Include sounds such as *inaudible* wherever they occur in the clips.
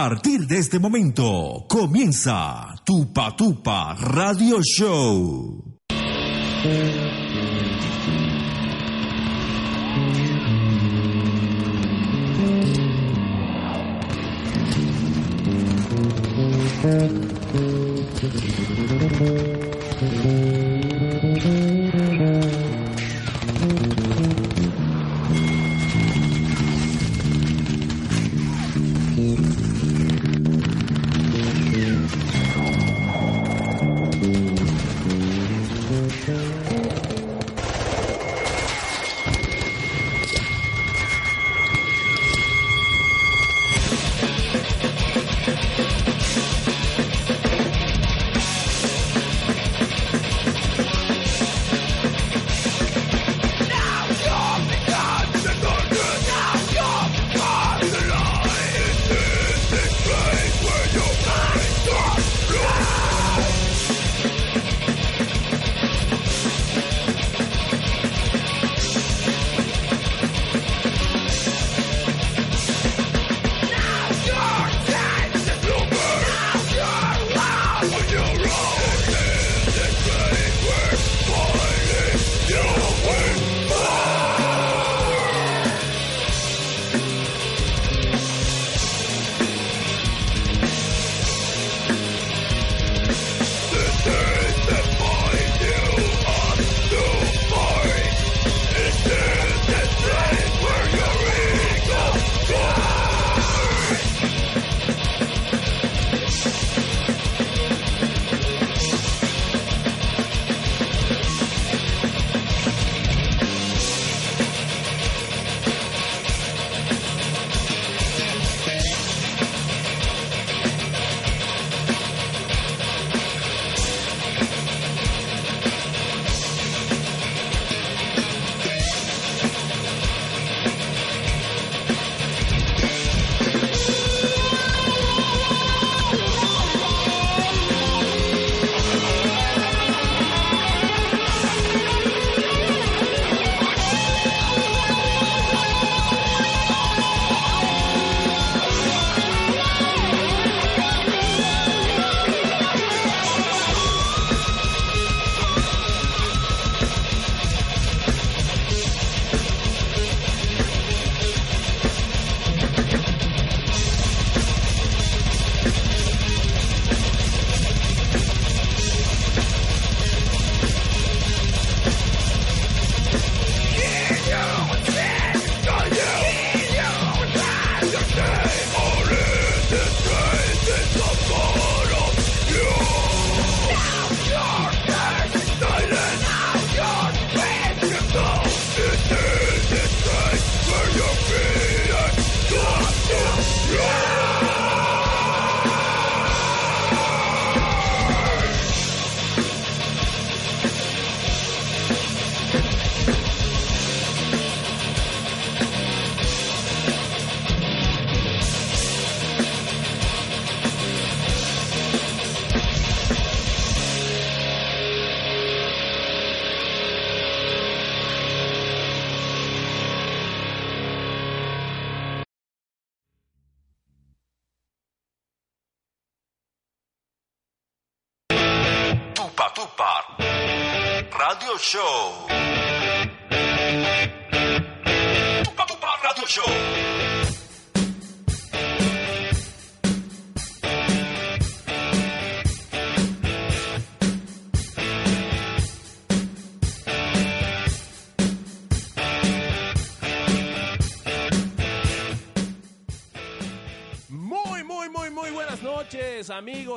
partir de este momento comienza Tupa Tupa Radio Show.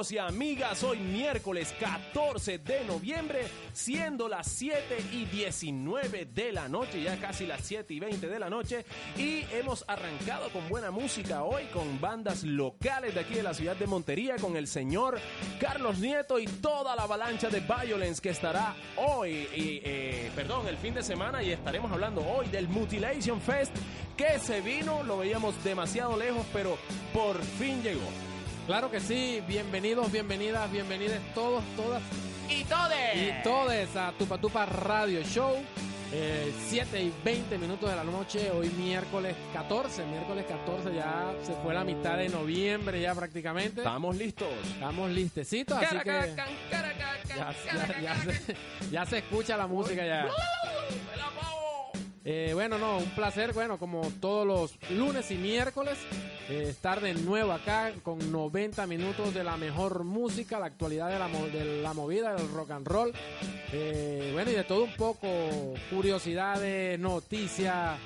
Y amigas. Hoy miércoles 14 de noviembre, siendo las 7 y 19 de la noche, ya casi las 7 y 20 de la noche. Y hemos arrancado con buena música hoy, con bandas locales de aquí de la ciudad de Montería, con el señor Carlos Nieto y toda la avalancha de Violence que estará hoy, eh, perdón, el fin de semana. Y estaremos hablando hoy del Mutilation Fest que se vino, lo veíamos demasiado lejos, pero por fin llegó. Claro que sí, bienvenidos, bienvenidas, bienvenidas todos, todas Y todes. y todes a Tupa Tupa Radio Show. 7 y 20 minutos de la noche, hoy miércoles 14, miércoles 14 ya se fue la mitad de noviembre ya prácticamente. Estamos listos. Estamos listecitos, así que ya, ya- ya se, ya se escucha la música ya. Eh, bueno, no, un placer, bueno, como todos los lunes y miércoles, eh, estar de nuevo acá con 90 minutos de la mejor música, la actualidad de la, de la movida, del rock and roll. Eh, bueno, y de todo un poco, curiosidades, noticias,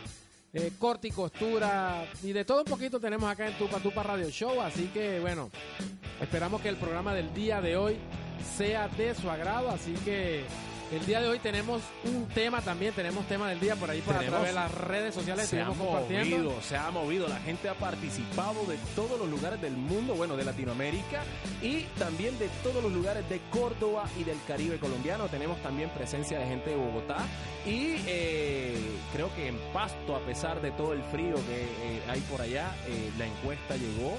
eh, corte y costura, y de todo un poquito tenemos acá en Tupa Tupa Radio Show, así que bueno, esperamos que el programa del día de hoy sea de su agrado, así que el día de hoy tenemos un tema también, tenemos tema del día por ahí por a Tenemos- través de las redes sociales, Se ha compartiendo. movido, se ha movido, la gente ha participado de todos los lugares del mundo, bueno, de Latinoamérica y también de todos los lugares de Córdoba y del Caribe colombiano. Tenemos también presencia de gente de Bogotá y eh, creo que en Pasto, a pesar de todo el frío que eh, hay por allá, eh, la encuesta llegó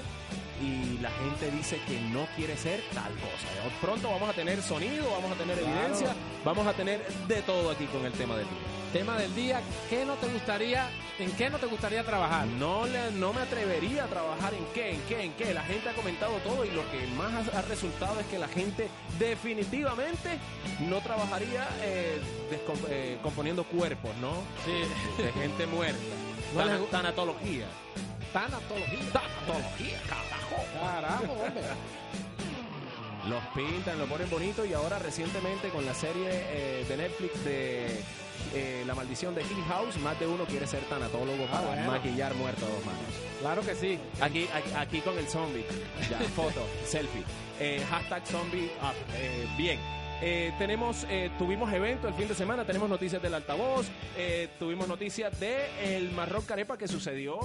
y la gente dice que no quiere ser tal cosa. Pronto vamos a tener sonido, vamos a tener Claro. evidencia, vamos a tener de todo aquí con el tema del día. Tema del día, ¿qué no te gustaría, en qué no te gustaría trabajar? No, le, no me atrevería a trabajar en qué, en qué, en qué. La gente ha comentado todo y lo que más ha, resultado es que la gente definitivamente no trabajaría eh, eh, componiendo cuerpos, ¿no? Sí, De gente muerta. No gu- tanatología. Tanatología. Tanatología, carajo. Carajo, hombre. Los pintan, lo ponen bonito y ahora recientemente con la serie eh, de Netflix de eh, La maldición de Hill House, más de uno quiere ser tanatólogo Ah, para bueno. maquillar muerto a dos manos. Claro que sí. Aquí, aquí, aquí con el zombie. Ya, foto, *laughs* selfie. Eh, hashtag zombie up. Eh, bien. Eh, tenemos, eh, tuvimos evento el fin de semana, tenemos noticias del altavoz, eh, tuvimos noticias de el Marroc Carepa que sucedió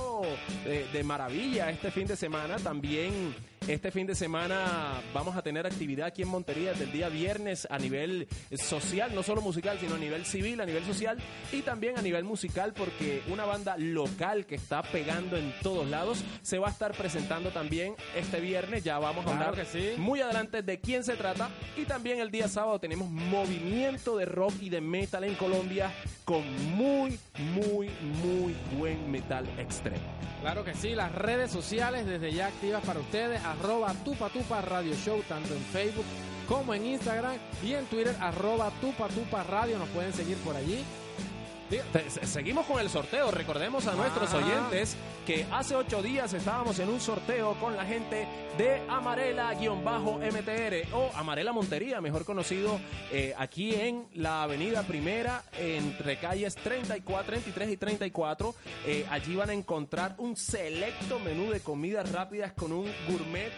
eh, de maravilla este fin de semana. También este fin de semana vamos a tener actividad aquí en Montería desde el día viernes a nivel social, no solo musical, sino a nivel civil, a nivel social y también a nivel musical porque una banda local que está pegando en todos lados se va a estar presentando también este viernes. Ya vamos a Claro hablar que sí. muy adelante de quién se trata. Y también el día sábado tenemos movimiento de rock y de metal en Colombia con muy, muy, muy buen metal extremo. Claro que sí, las redes sociales desde ya activas para ustedes, arroba tupa radio show, tanto en Facebook como en Instagram y en Twitter, arroba tupa radio, nos pueden seguir por allí. Seguimos con el sorteo. Recordemos a nuestros oyentes que hace ocho días estábamos en un sorteo con la gente de Amarela-MTR o Amarela Montería, mejor conocido eh, aquí en la Avenida Primera, entre calles 34, 33 y 34. Eh, allí van a encontrar un selecto menú de comidas rápidas con un gourmet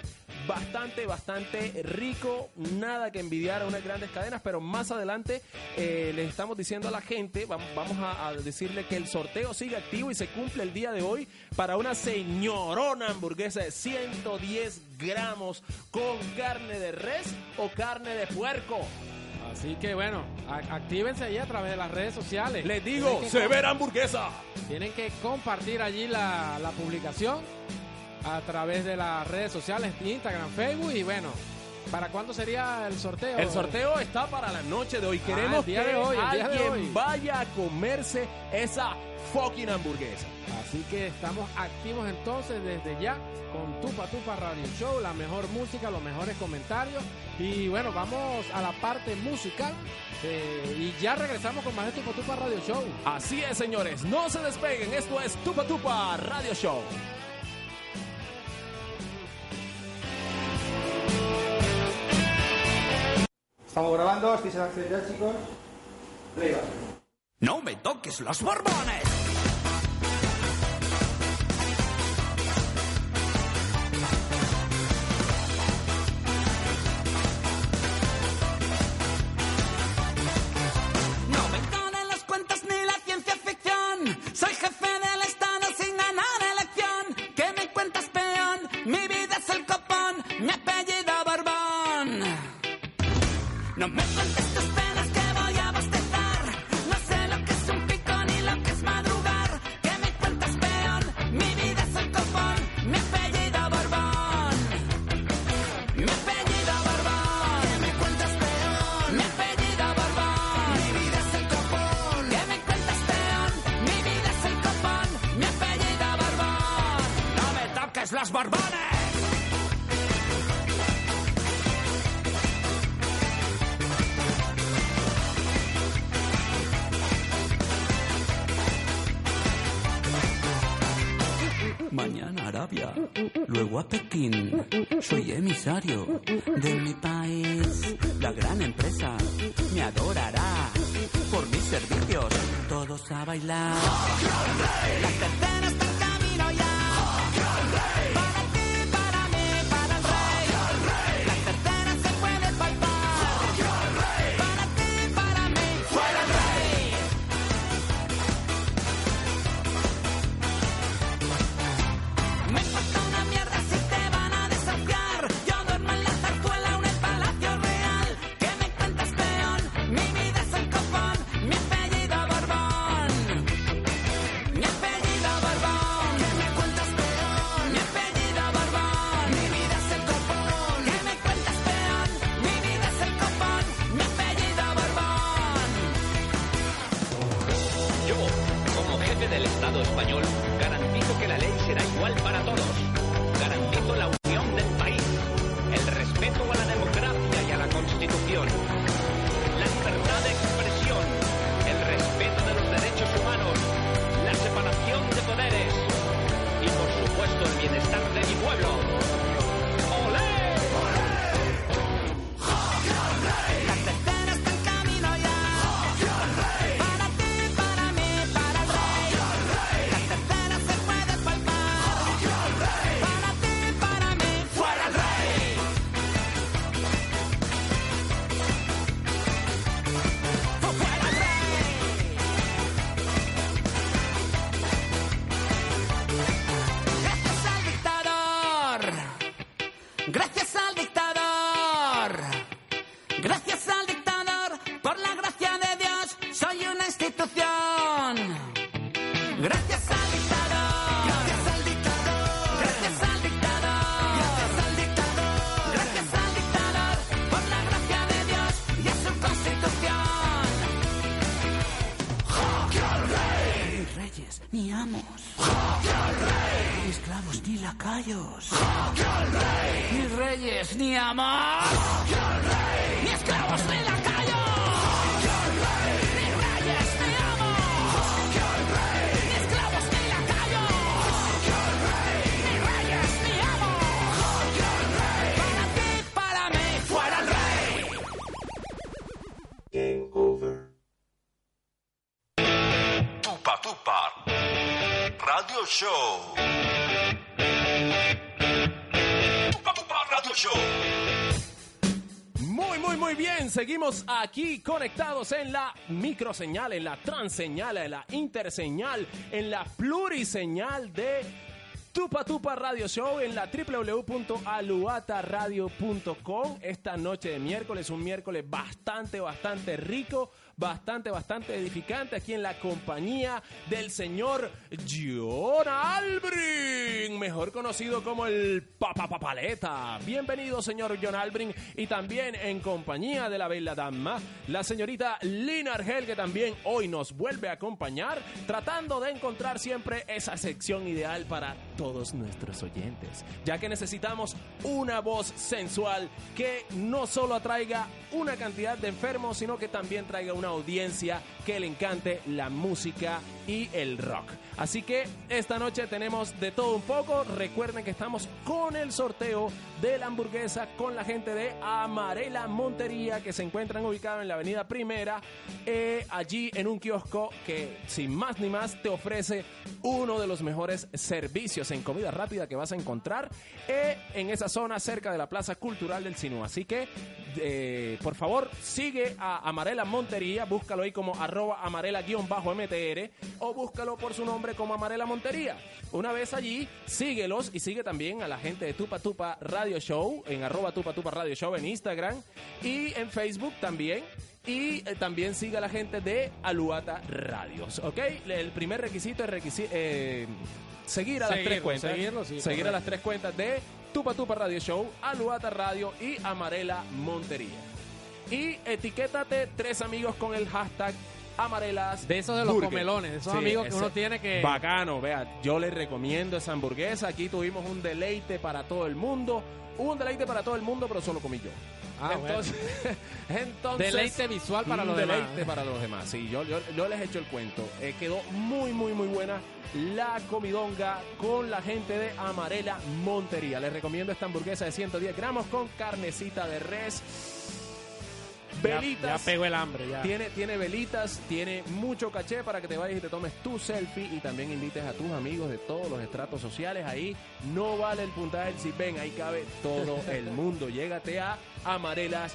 bastante, bastante rico, nada que envidiar a unas grandes cadenas, pero más adelante eh, les estamos diciendo a la gente, vam- vamos a, a decirle que el sorteo sigue activo y se cumple el día de hoy para una señorona hamburguesa de 110 gramos con carne de res o carne de puerco. Así que bueno, actívense ahí a través de las redes sociales. Les digo, severa hamburguesa. Tienen que compartir allí la, la publicación a través de las redes sociales, Instagram, Facebook y bueno, ¿para cuándo sería el sorteo? El sorteo está para la noche de hoy. Ah, Queremos el día que de hoy, el día de alguien hoy. vaya a comerse esa fucking hamburguesa. Así que estamos activos entonces desde ya con Tupa Tupa Radio Show, la mejor música, los mejores comentarios. Y bueno, vamos a la parte musical. eh, y ya regresamos con más de Tupa Tupa Radio Show. Así es, señores, no se despeguen. Esto es Tupa Tupa Radio Show. Estamos grabando, estoy en acción ya, chicos. Playback. No me toques los borbones. Gran empresa me adorará por mis servicios. Todos a bailar. La tercera está en camino ya. Bien. Seguimos aquí conectados en la microseñal, en la transseñal, en la interseñal, en la pluriseñal de Tupa Tupa Radio Show en la www.aluataradio.com. Esta noche de miércoles, un miércoles bastante, bastante rico, bastante, bastante edificante aquí en la compañía del señor John Albrin, mejor conocido como el Papa Papaleta. Bienvenido, señor John Albrin, y también en compañía de la bella dama, la señorita Lina Argel, que también hoy nos vuelve a acompañar, tratando de encontrar siempre esa sección ideal para todos nuestros oyentes, ya que necesitamos una voz sensual que no solo atraiga una cantidad de enfermos, sino que también traiga una audiencia que le encante la música y el rock. Así que esta noche tenemos de todo un poco. Recuerden que estamos con el sorteo de la hamburguesa con la gente de Amarela Montería que se encuentran ubicados en la avenida Primera, eh, allí en un kiosco que sin más ni más te ofrece uno de los mejores servicios en comida rápida que vas a encontrar eh, en esa zona cerca de la Plaza Cultural del Sinú. Así que, eh, por favor, sigue a Amarela Montería, búscalo ahí como arroba amarela-mtr o búscalo por su nombre como Amarela Montería. Una vez allí, síguelos y sigue también a la gente de Tupa Tupa Radio Show en arroba Tupa Tupa Radio Show en Instagram y en Facebook también. Y eh, también sigue a la gente de Aluata Radios, ¿ok? El primer requisito es requisi- eh, seguir a las Seguirlo, tres cuentas. seguirlo, sí, seguir a las tres cuentas de Tupa Tupa Radio Show, Aluata Radio y Amarela Montería. Y etiquétate tres amigos con el hashtag Amarelas. De esos de los Burger. comelones, de esos Sí, amigos que uno tiene que... Bacano, vea, yo les recomiendo esa hamburguesa. Aquí tuvimos un deleite para todo el mundo. Un deleite para todo el mundo, pero solo comí yo. Ah, entonces, *laughs* entonces Deleite visual para los deleite demás. para los demás. Sí, yo, yo, yo les echo el cuento. Eh, quedó muy, muy, muy buena la comidonga con la gente de Amarela Montería. Les recomiendo esta hamburguesa de 110 gramos con carnecita de res. Velitas. Ya, pegó el hambre, ya. Tiene, tiene velitas, tiene mucho caché para que te vayas y te tomes tu selfie y también invites a tus amigos de todos los estratos sociales. Ahí no vale el puntaje si ven, ahí cabe todo *laughs* el mundo. Llégate a Amarelas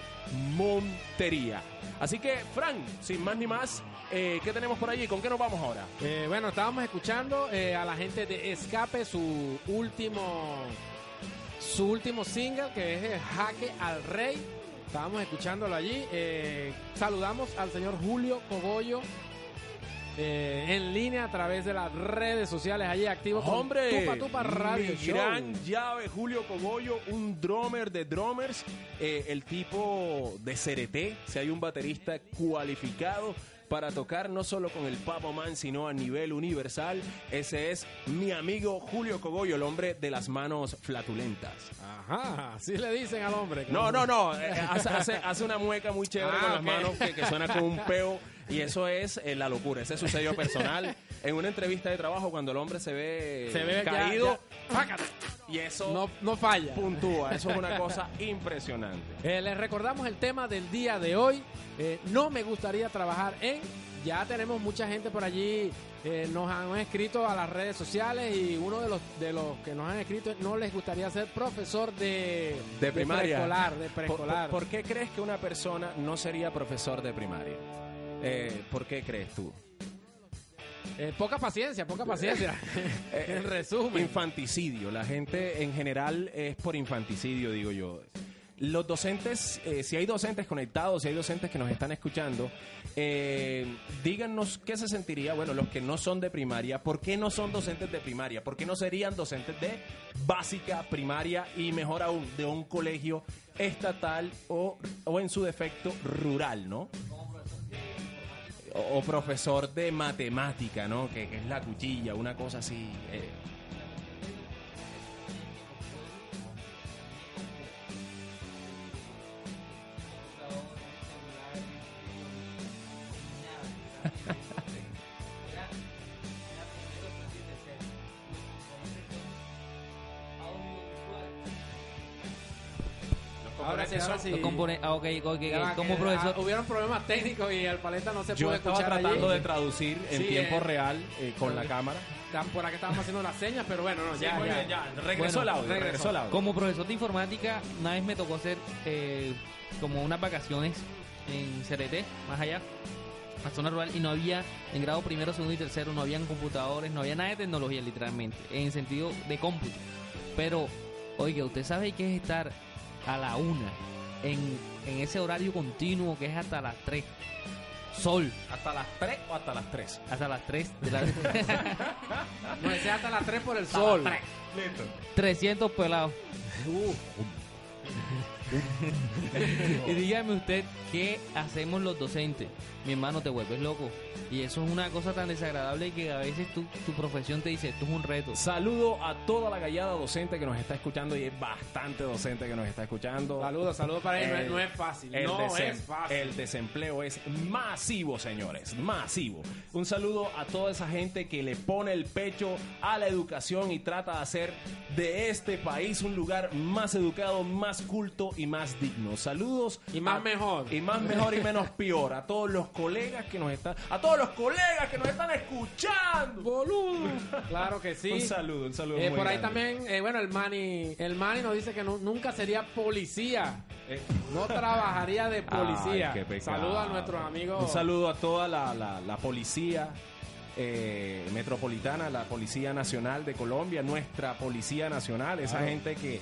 Montería. Así que, Fran, sin más ni más, eh, ¿qué tenemos por allí? ¿Con qué nos vamos ahora? Eh, bueno, estábamos escuchando eh, a la gente de Escape su último su último single que es Jaque al Rey. Estábamos escuchándolo allí. Eh, saludamos al señor Julio Cogollo eh, en línea a través de las redes sociales allí activo con Hombre, Tupa Tupa Radio mi Show. gran llave Julio Cogollo, un drummer de drummers, eh, el tipo de CRT, si hay un baterista cualificado para tocar no solo con el Papo Man, sino a nivel universal, ese es mi amigo Julio Cogollo, el hombre de las manos flatulentas. Ajá, así le dicen al hombre. No, no, no, eh, hace, hace- hace una mueca muy chévere Ah, con las manos que, que suena como un peo y eso es eh, la locura, ese es su sello personal. *laughs* En una entrevista de trabajo cuando el hombre se ve, Se ve ya- caído ya- y eso No, no falla. puntúa, eso es una cosa impresionante. *laughs* Eh, les recordamos el tema del día de hoy. Eh, no me gustaría trabajar en. Ya tenemos mucha gente por allí. eh, nos han escrito a las redes sociales y uno de los de los que nos han escrito no les gustaría ser profesor de, De primaria. preescolar, de ¿Por, preescolar. por- por qué crees que una persona no sería profesor de primaria? ¿Por qué crees tú? Eh, poca paciencia, poca paciencia. *laughs* *laughs* En resumen. Infanticidio. La gente en general es por infanticidio, digo yo. Los docentes, eh, si hay docentes conectados, si hay docentes que nos están escuchando, eh, díganos qué se sentiría, bueno, los que no son de primaria, ¿por qué no son docentes de primaria? ¿Por qué no serían docentes de básica, primaria y mejor aún, de un colegio estatal o, o en su defecto rural, ¿no? O, profesor de matemática, ¿no? Que, que es la cuchilla, una cosa así. eh. *laughs* Ahora sí, ahora sí. Compone- ah, ok, Ya. Como que, profesor. ah, hubieron problemas técnicos y el paleta no se Yo pudo estaba escuchar tratando allí. de traducir en Sí, tiempo eh, real eh, con la cámara. Por acá estábamos haciendo las señas, pero bueno, no, ya, ya. Regresó Bueno, el audio, regresó. el audio. Como profesor de informática, una vez me tocó hacer eh, como unas vacaciones en CRT, más allá, a zona rural, y no había, en grado primero, segundo y tercero, no habían computadores, no había nada de tecnología, literalmente, en sentido de cómputo. Pero, oiga, ¿usted sabe qué es estar a la una en, en ese horario continuo que es hasta las 3? Sol, ¿Hasta las 3 o hasta las 3? hasta las 3 de la... *laughs* *laughs* No, ese hasta las 3 por el sol. Listo. 300 pelados. Uh, *laughs* *laughs* Y dígame usted, ¿qué hacemos los docentes? Mi hermano, te vuelves loco. Y eso es una cosa tan desagradable que a veces tu, tu profesión te dice, esto es un reto. Saludo a toda la gallada docente que nos está escuchando y es bastante docente que nos está escuchando. Saludos, saludos para él. No es- El- no es fácil. El, no es fácil. el desempleo es masivo, señores, masivo. Un saludo a toda esa gente que le pone el pecho a la educación y trata de hacer de este país un lugar más educado, más culto y más digno. Saludos. Y más a- mejor. Y más mejor y menos peor. A todos los colegas que nos están... A todos los colegas que nos están escuchando. Boludo. Claro que sí. Un saludo, un saludo. Eh, muy por ahí también, eh, bueno, el Manny, el Manny nos dice que nu- nunca sería policía. Eh, No trabajaría de policía. Ay. Saludos a nuestros amigos. Un saludo a toda la, la- la policía eh, metropolitana, la Policía Nacional de Colombia, nuestra Policía Nacional, esa Claro. gente que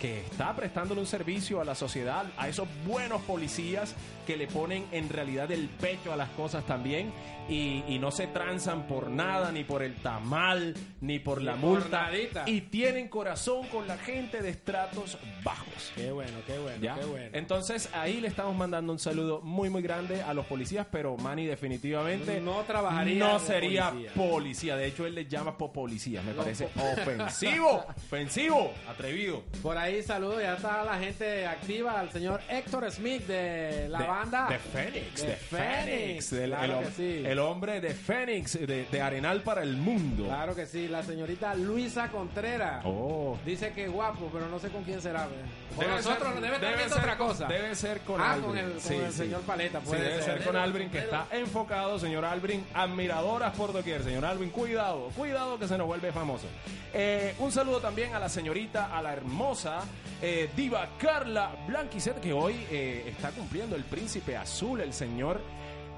que está prestándole un servicio a la sociedad, a esos buenos policías que le ponen en realidad el pecho a las cosas también y, y no se tranzan por nada, ni por el tamal, ni por la por multa. nadita. Y tienen corazón con la gente de estratos bajos. Qué bueno, qué bueno, ¿Ya? qué bueno. Entonces ahí le estamos mandando un saludo muy muy grande a los policías, pero Manny definitivamente No trabajaría no sería policía. policía. De hecho él le llama po policía, me No, parece ofensivo, *laughs* ofensivo, atrevido. Por ahí saludo, ya está la gente activa, al señor Héctor Smith de la de, banda. de Fénix, De de Fénix, Fénix, del- claro el, que sí. el hombre de Fénix, de, de Arenal para el mundo. Claro que sí, la señorita Luisa Contreras. Oh. Dice que guapo, pero no sé con quién será. Con Debe nosotros ser- debe estar viendo ser otra con- cosa. Debe ser con ah, Albrin. con el, con Sí, el sí. señor Paleta, Sí, puede debe ser, ser. con Albrin que está enfocado, señor Albrin. Admiradoras por doquier, señor Albrin. Cuidado, cuidado que se nos vuelve famoso. Eh, un saludo también a la señorita, a la hermosa eh, diva Carla Blanquicet, que hoy eh, está cumpliendo el príncipe azul, el señor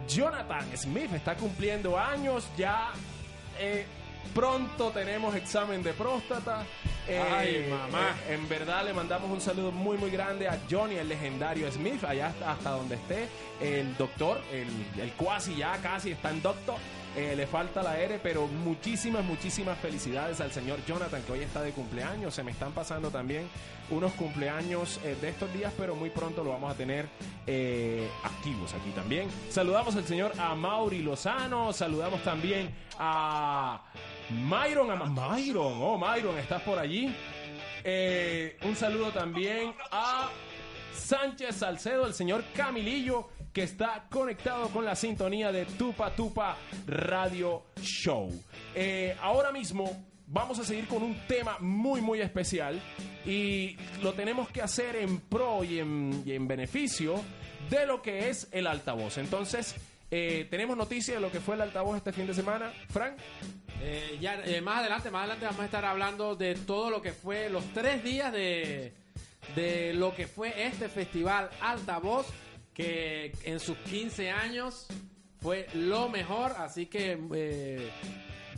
Jonathan Smith. Está cumpliendo años ya. eh, pronto tenemos examen de próstata. Ay, mamá. en verdad le mandamos un saludo muy muy grande a Johnny, el legendario Smith, allá hasta, hasta donde esté, el doctor, el, el cuasi ya casi está en doctor. Eh, le falta la R, pero muchísimas, muchísimas felicidades al señor Jonathan, que hoy está de cumpleaños. Se me están pasando también unos cumpleaños eh, de estos días, pero muy pronto lo vamos a tener eh, activos aquí también. Saludamos al señor Amaury Lozano, saludamos también a Myron, a Myron, oh Myron, estás por allí. Un saludo también a Sánchez Salcedo, el señor Camilillo, que está conectado con la sintonía de Tupa Tupa Radio Show. Eh, ahora mismo vamos a seguir con un tema muy, muy especial y lo tenemos que hacer en pro y en, en beneficio de lo que es el altavoz. Entonces, eh, tenemos noticia de lo que fue el altavoz este fin de semana. Frank. Eh, ya, más adelante, más adelante vamos a estar hablando de todo lo que fue los tres días de, de lo que fue este festival Altavoz, que en sus 15 años fue lo mejor, así que eh,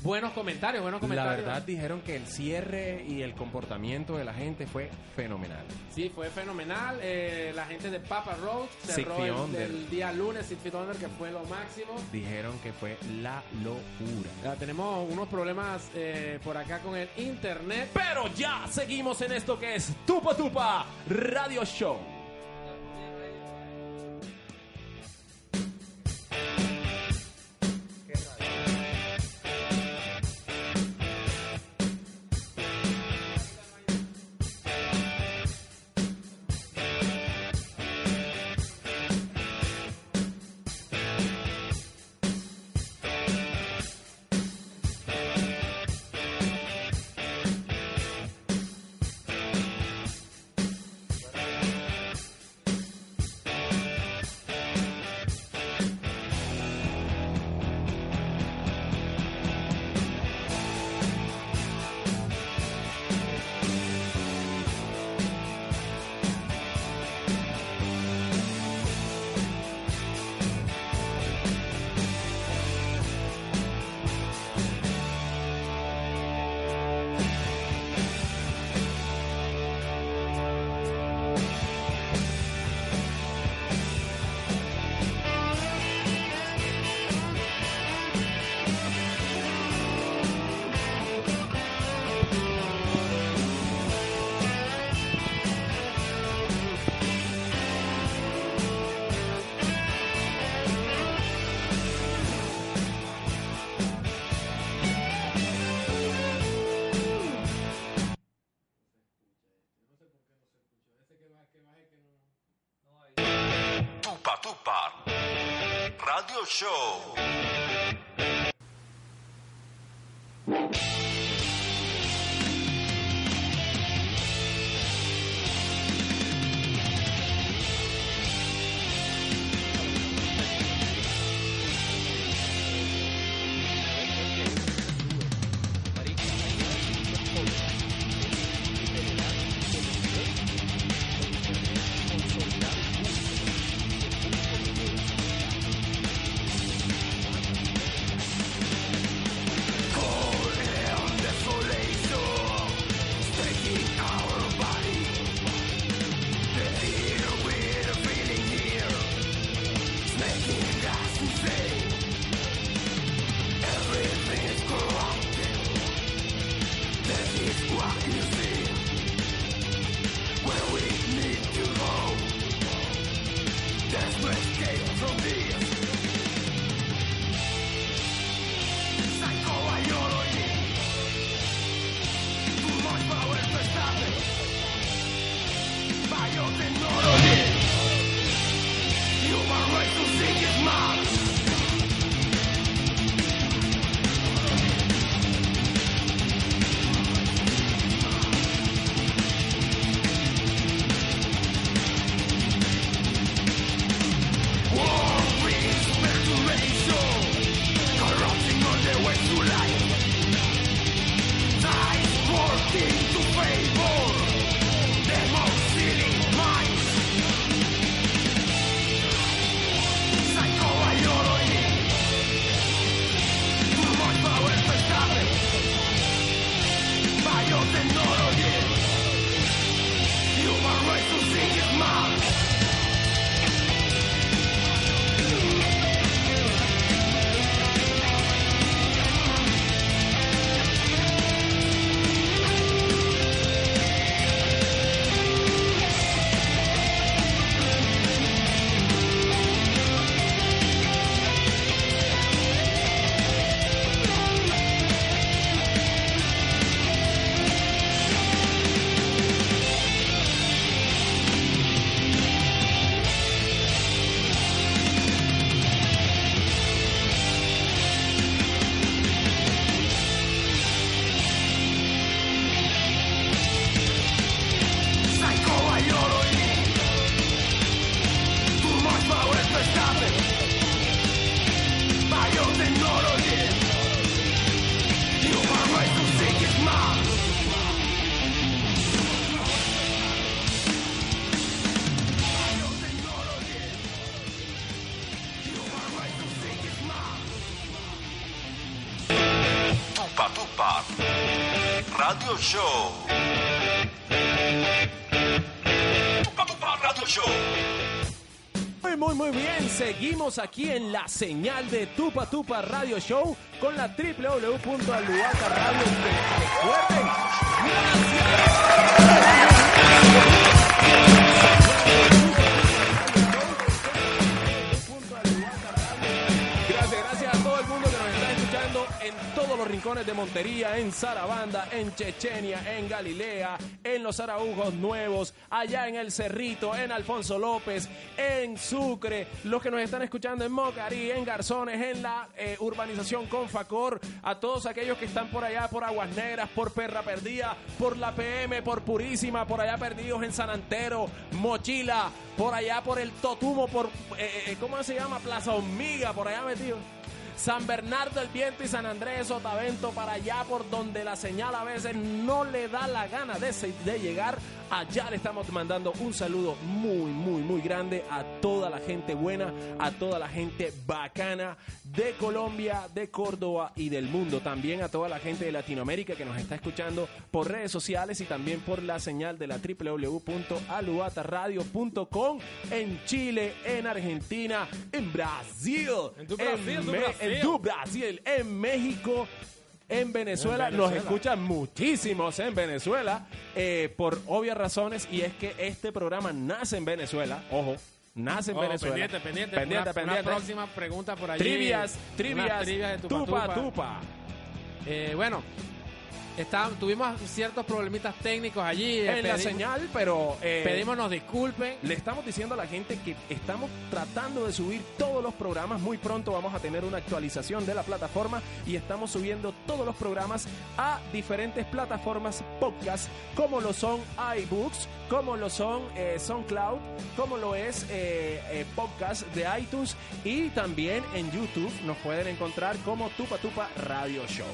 buenos comentarios, buenos La comentarios. verdad dijeron que el cierre y el comportamiento de la gente fue fenomenal. Sí, fue fenomenal. Eh, la gente de Papa Road cerró el día lunes Six Feet Under, que fue lo máximo. Dijeron que fue la locura. Ya tenemos unos problemas eh, por acá con el internet. Pero ya seguimos en esto que es Tupa Tupa Radio Show. Show. Aquí en la señal de Tupa Tupa Radio Show con la www.aluata Radio. Recuerden, Gracias, rincones de Montería, en Sarabanda, en Chechenia, en Galilea, en los Araujos Nuevos, allá en El Cerrito, en Alfonso López, en Sucre, los que nos están escuchando en Mocarí, en Garzones, en la eh, urbanización Confacor, a todos aquellos que están por allá, por Aguas Negras, por Perra Perdida, por la PM, por Purísima, por allá perdidos en San Antero, Mochila, por allá por el Totumo, por, eh, eh, ¿cómo se llama? Plaza Hormiga, por allá metido. San Bernardo el Viento y San Andrés Sotavento para allá por donde la señal a veces no le da la gana de, llegar. Allá le estamos mandando un saludo muy, muy, muy grande a toda la gente buena, a toda la gente bacana de Colombia, de Córdoba y del mundo. También a toda la gente de Latinoamérica que nos está escuchando por redes sociales y también por la señal de la www.aluataradio.com en Chile, en Argentina, en Brasil, En tu Brasil, tu Brasil. En tu Brasil, en México. En Venezuela, En nos escuchan muchísimos en Venezuela eh, por obvias razones y es que este programa nace en Venezuela, ojo, nace en Oh, Venezuela. pendiente, pendiente. pendiente, una, pendiente. una próxima pregunta por allí. Trivias, trivias, trivias de tupa, tupa, tupa. tupa. Eh, bueno, está- tuvimos ciertos problemitas técnicos allí. eh, En la pedimos- señal, pero eh, Pedimos nos disculpen. Le estamos diciendo a la gente que estamos tratando de subir todos los programas. Muy pronto vamos a tener una actualización de la plataforma y estamos subiendo todos los programas a diferentes plataformas podcast, como lo son iBooks, como lo son eh, SoundCloud, como lo es eh, podcast de iTunes y también en YouTube nos pueden encontrar como Tupa Tupa Radio Show.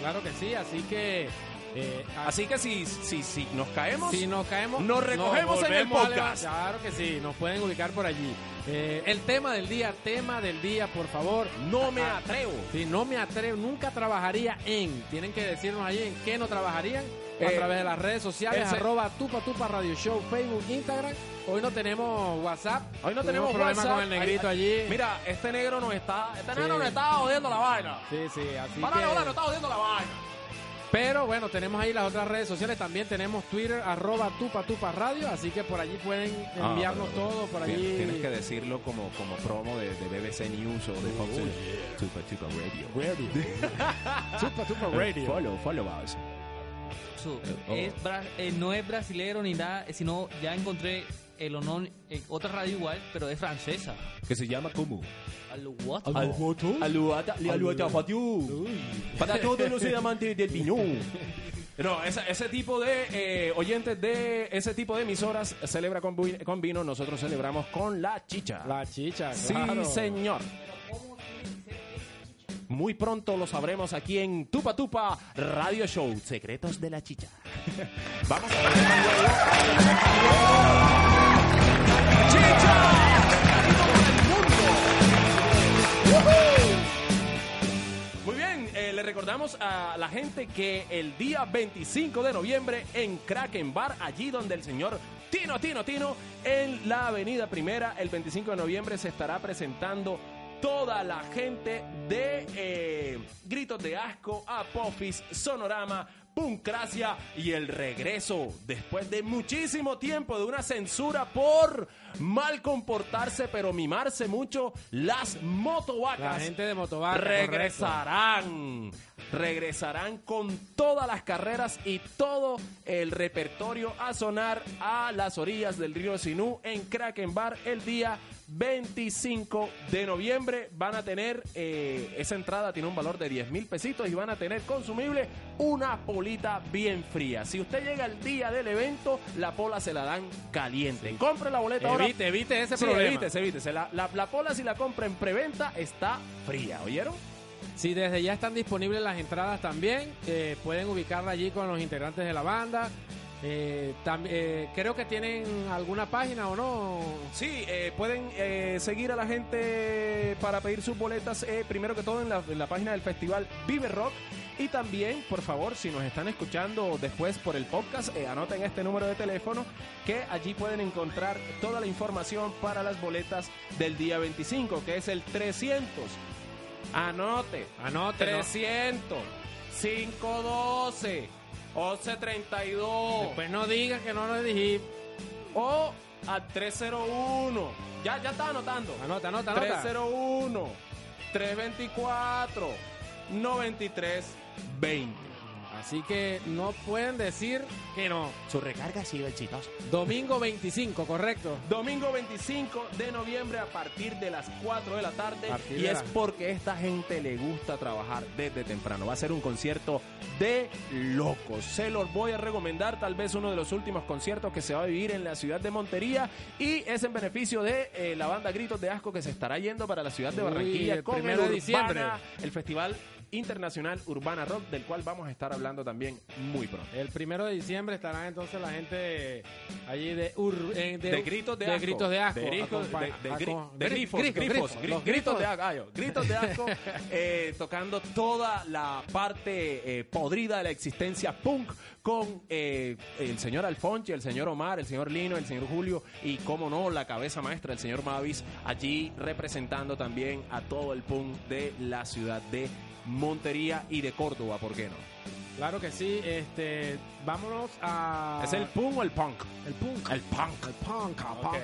Claro que sí, así que. eh, Así que si, si, si nos caemos, Si nos caemos, Nos recogemos en el podcast. Claro que sí, nos pueden ubicar por allí. Eh, el tema del día, tema del día, por favor. no me atrevo. Si no me atrevo, nunca trabajaría en. Tienen que decirnos allí en qué no trabajarían. a Eh, través de las redes sociales, ese- arroba tupa tupa radio show, Facebook, Instagram. Hoy no tenemos WhatsApp. Hoy no tenemos problema WhatsApp. con el negrito Ay, allí. Mira, este negro nos está. Este Sí. negro nos está jodiendo la vaina. Sí, sí, así Para que- hola, nos está jodiendo la vaina. Pero bueno, tenemos ahí las otras redes sociales. También tenemos Twitter, arroba tupa tupa radio. Así que por allí pueden enviarnos todo. Por allí. Tienes que decirlo como, como promo de, de BBC News o de Fox News. Tupa Tupa Radio. *laughs* tupa tupa radio. Follow, follow us. Su- oh. es bra- eh, no es brasilero ni nada, eh, sino ya encontré el honor, eh, otra radio igual, pero es francesa. Que se llama como. Aluata, le aluata fatiú. Para todos los *laughs* amantes del vino. No, ese, ese tipo de eh, oyentes de ese tipo de emisoras celebra con, con vino, nosotros celebramos con la chicha. La chicha, Sí, claro. señor. Muy pronto lo sabremos aquí en Tupa Tupa Radio Show, Secretos de la Chicha. *laughs* Vamos a ver. Recordamos a la gente que el día 25 de noviembre en Kraken Bar, allí donde el señor Tino, Tino, Tino, en la Avenida Primera, el 25 de noviembre se estará presentando toda la gente de eh, Gritos de Asco, Apophis, Sonorama, Puncracia y el regreso después de muchísimo tiempo de una censura por mal comportarse pero mimarse mucho las motovacas La gente de Motovaca. regresarán. Regresarán con todas las carreras y todo el repertorio a sonar a las orillas del río Sinú en Kraken Bar el día 25 de noviembre. Van a tener, eh, esa entrada tiene un valor de 10 mil pesitos y van a tener consumible una polita bien fría. Si usted llega el día del evento, la pola se la dan caliente. Compre la boleta ahora. Evite, evite ese Sí, problema. evítese, evítese. La, la, la pola si la compra en preventa está fría, ¿oyeron? Si desde ya están disponibles las entradas también, eh, pueden ubicarla allí con los integrantes de la banda. Eh, tam- eh, creo que tienen alguna página o no. Sí, eh, pueden eh, seguir a la gente para pedir sus boletas, eh, primero que todo en la, en la página del festival Vive Rock. Y también, por favor, si nos están escuchando después por el podcast, anoten este número de teléfono que allí pueden encontrar toda la información para las boletas del día 25, que es el 300. Anote. Anote, ¿no? 300 512 1132 Después no digas que no lo dije. o al 301. Ya, ya está anotando. Anota, anota, anota. 301 324 9320. Así que no pueden decir que no. Su recarga ha sido exitosa. Domingo 25, correcto. Domingo 25 de noviembre a partir de las 4 de la tarde. Partir Y es la- porque a esta gente le gusta trabajar desde temprano. Va a ser un concierto de locos. Se los voy a recomendar. Tal vez uno de los últimos conciertos que se va a vivir en la ciudad de Montería. Y es en beneficio de eh, la banda Gritos de Asco que se estará yendo para la ciudad de Uy, Barranquilla el con el de diciembre. El festival internacional Urbana Rock, del cual vamos a estar hablando también muy pronto. El primero de diciembre estarán entonces la gente allí de, Ur- eh, De gritos de, asco. gritos de asco. De, gritos- de- de de grifos, grifos, gritos de asco. ay, gritos *laughs* de asco, eh, tocando toda la parte eh, podrida de la existencia punk con eh, el señor Alfonso, el señor Omar, el señor Lino, el señor Julio y, como no, la cabeza maestra, el señor Mavis, allí representando también a todo el punk de la ciudad de Montería y de Córdoba, ¿por qué no? Claro que sí. Este, vámonos a. ¿Es el punk o el punk? el punk. El punk. El punk. el punk.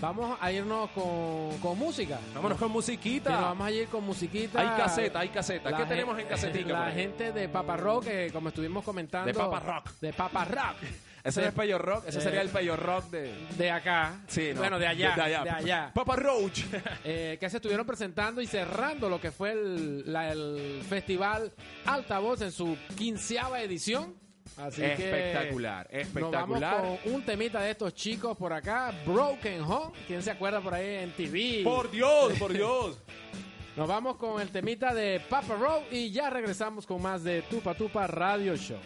Vamos a irnos con, con música. Vámonos con Sí, musiquita. nos vamos a ir con musiquita. Hay caseta, hay caseta. La ¿Qué tenemos en casetica? La gente de Papa Rock, que como estuvimos comentando. De Papa Rock. De Papa Rock. Ese no es Payo Rock, ese Eh, sería el Payo Rock de... De acá. Sí, no. Bueno, de allá. De, allá. De allá. Papa Roach. *laughs* Eh, que se estuvieron presentando y cerrando lo que fue el, la- el festival Altavoz en su quinceava edición. Así espectacular, que espectacular. nos vamos con un temita de estos chicos por acá, Broken Home. ¿Quién se acuerda por ahí en TV? Por Dios, por *laughs* Dios. Nos vamos con el temita de Papa Row y ya regresamos con más de Tupa Tupa Radio Show.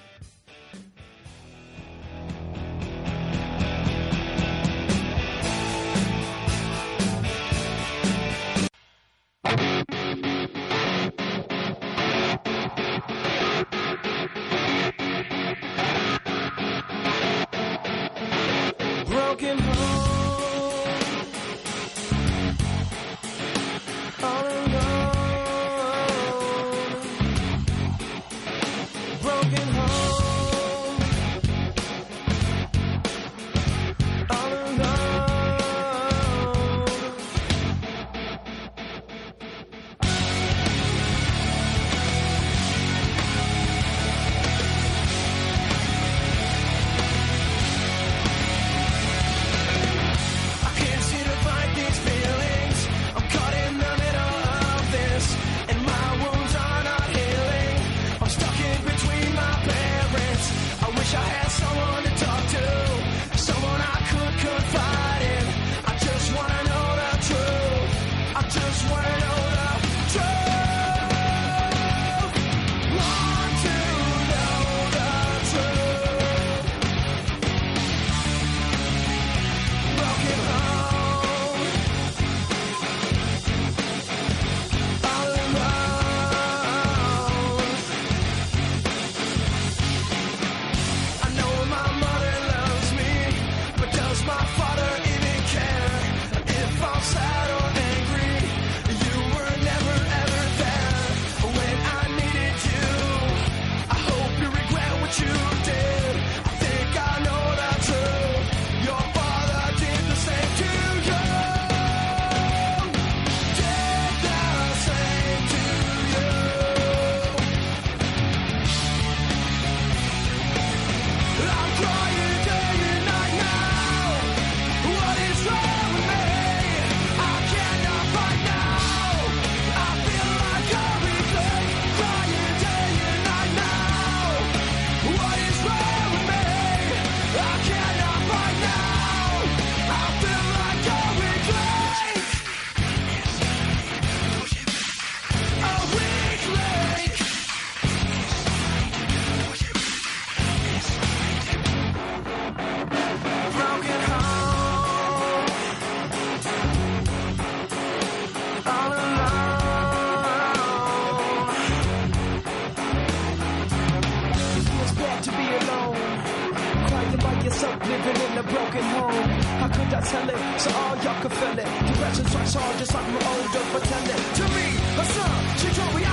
I tell so all y'all can feel it? Depression strikes hard just like my older pretending. To me, a son, she drove me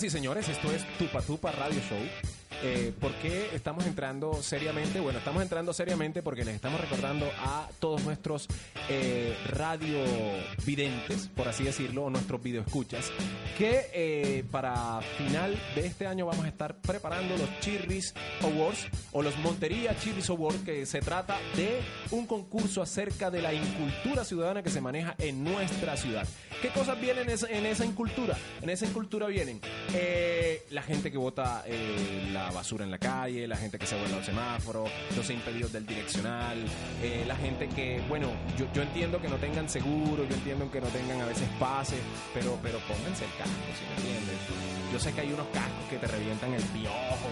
Señoras y señores, esto es Tupa Tupa Radio Show. Eh, ¿Por qué estamos entrando seriamente? Bueno, estamos entrando seriamente porque les estamos recordando a todos nuestros eh, radiovidentes, por así decirlo, o nuestros videoescuchas, que eh, para final de este año vamos a estar preparando los Chirris Awards o los Montería Chirris Awards, que se trata de un concurso acerca de la incultura ciudadana que se maneja en nuestra ciudad. ¿Qué cosas vienen en esa, en esa incultura? En esa incultura vienen eh, la gente que vota eh, basura en la calle, la gente que se vuelve al semáforo, los impedidos del direccional, eh, la gente que, bueno, yo, yo entiendo que no tengan seguro, yo entiendo que no tengan a veces pase, pero, pero pónganse el casco, si me entiendes. Yo sé que hay unos cascos que te revientan el piojo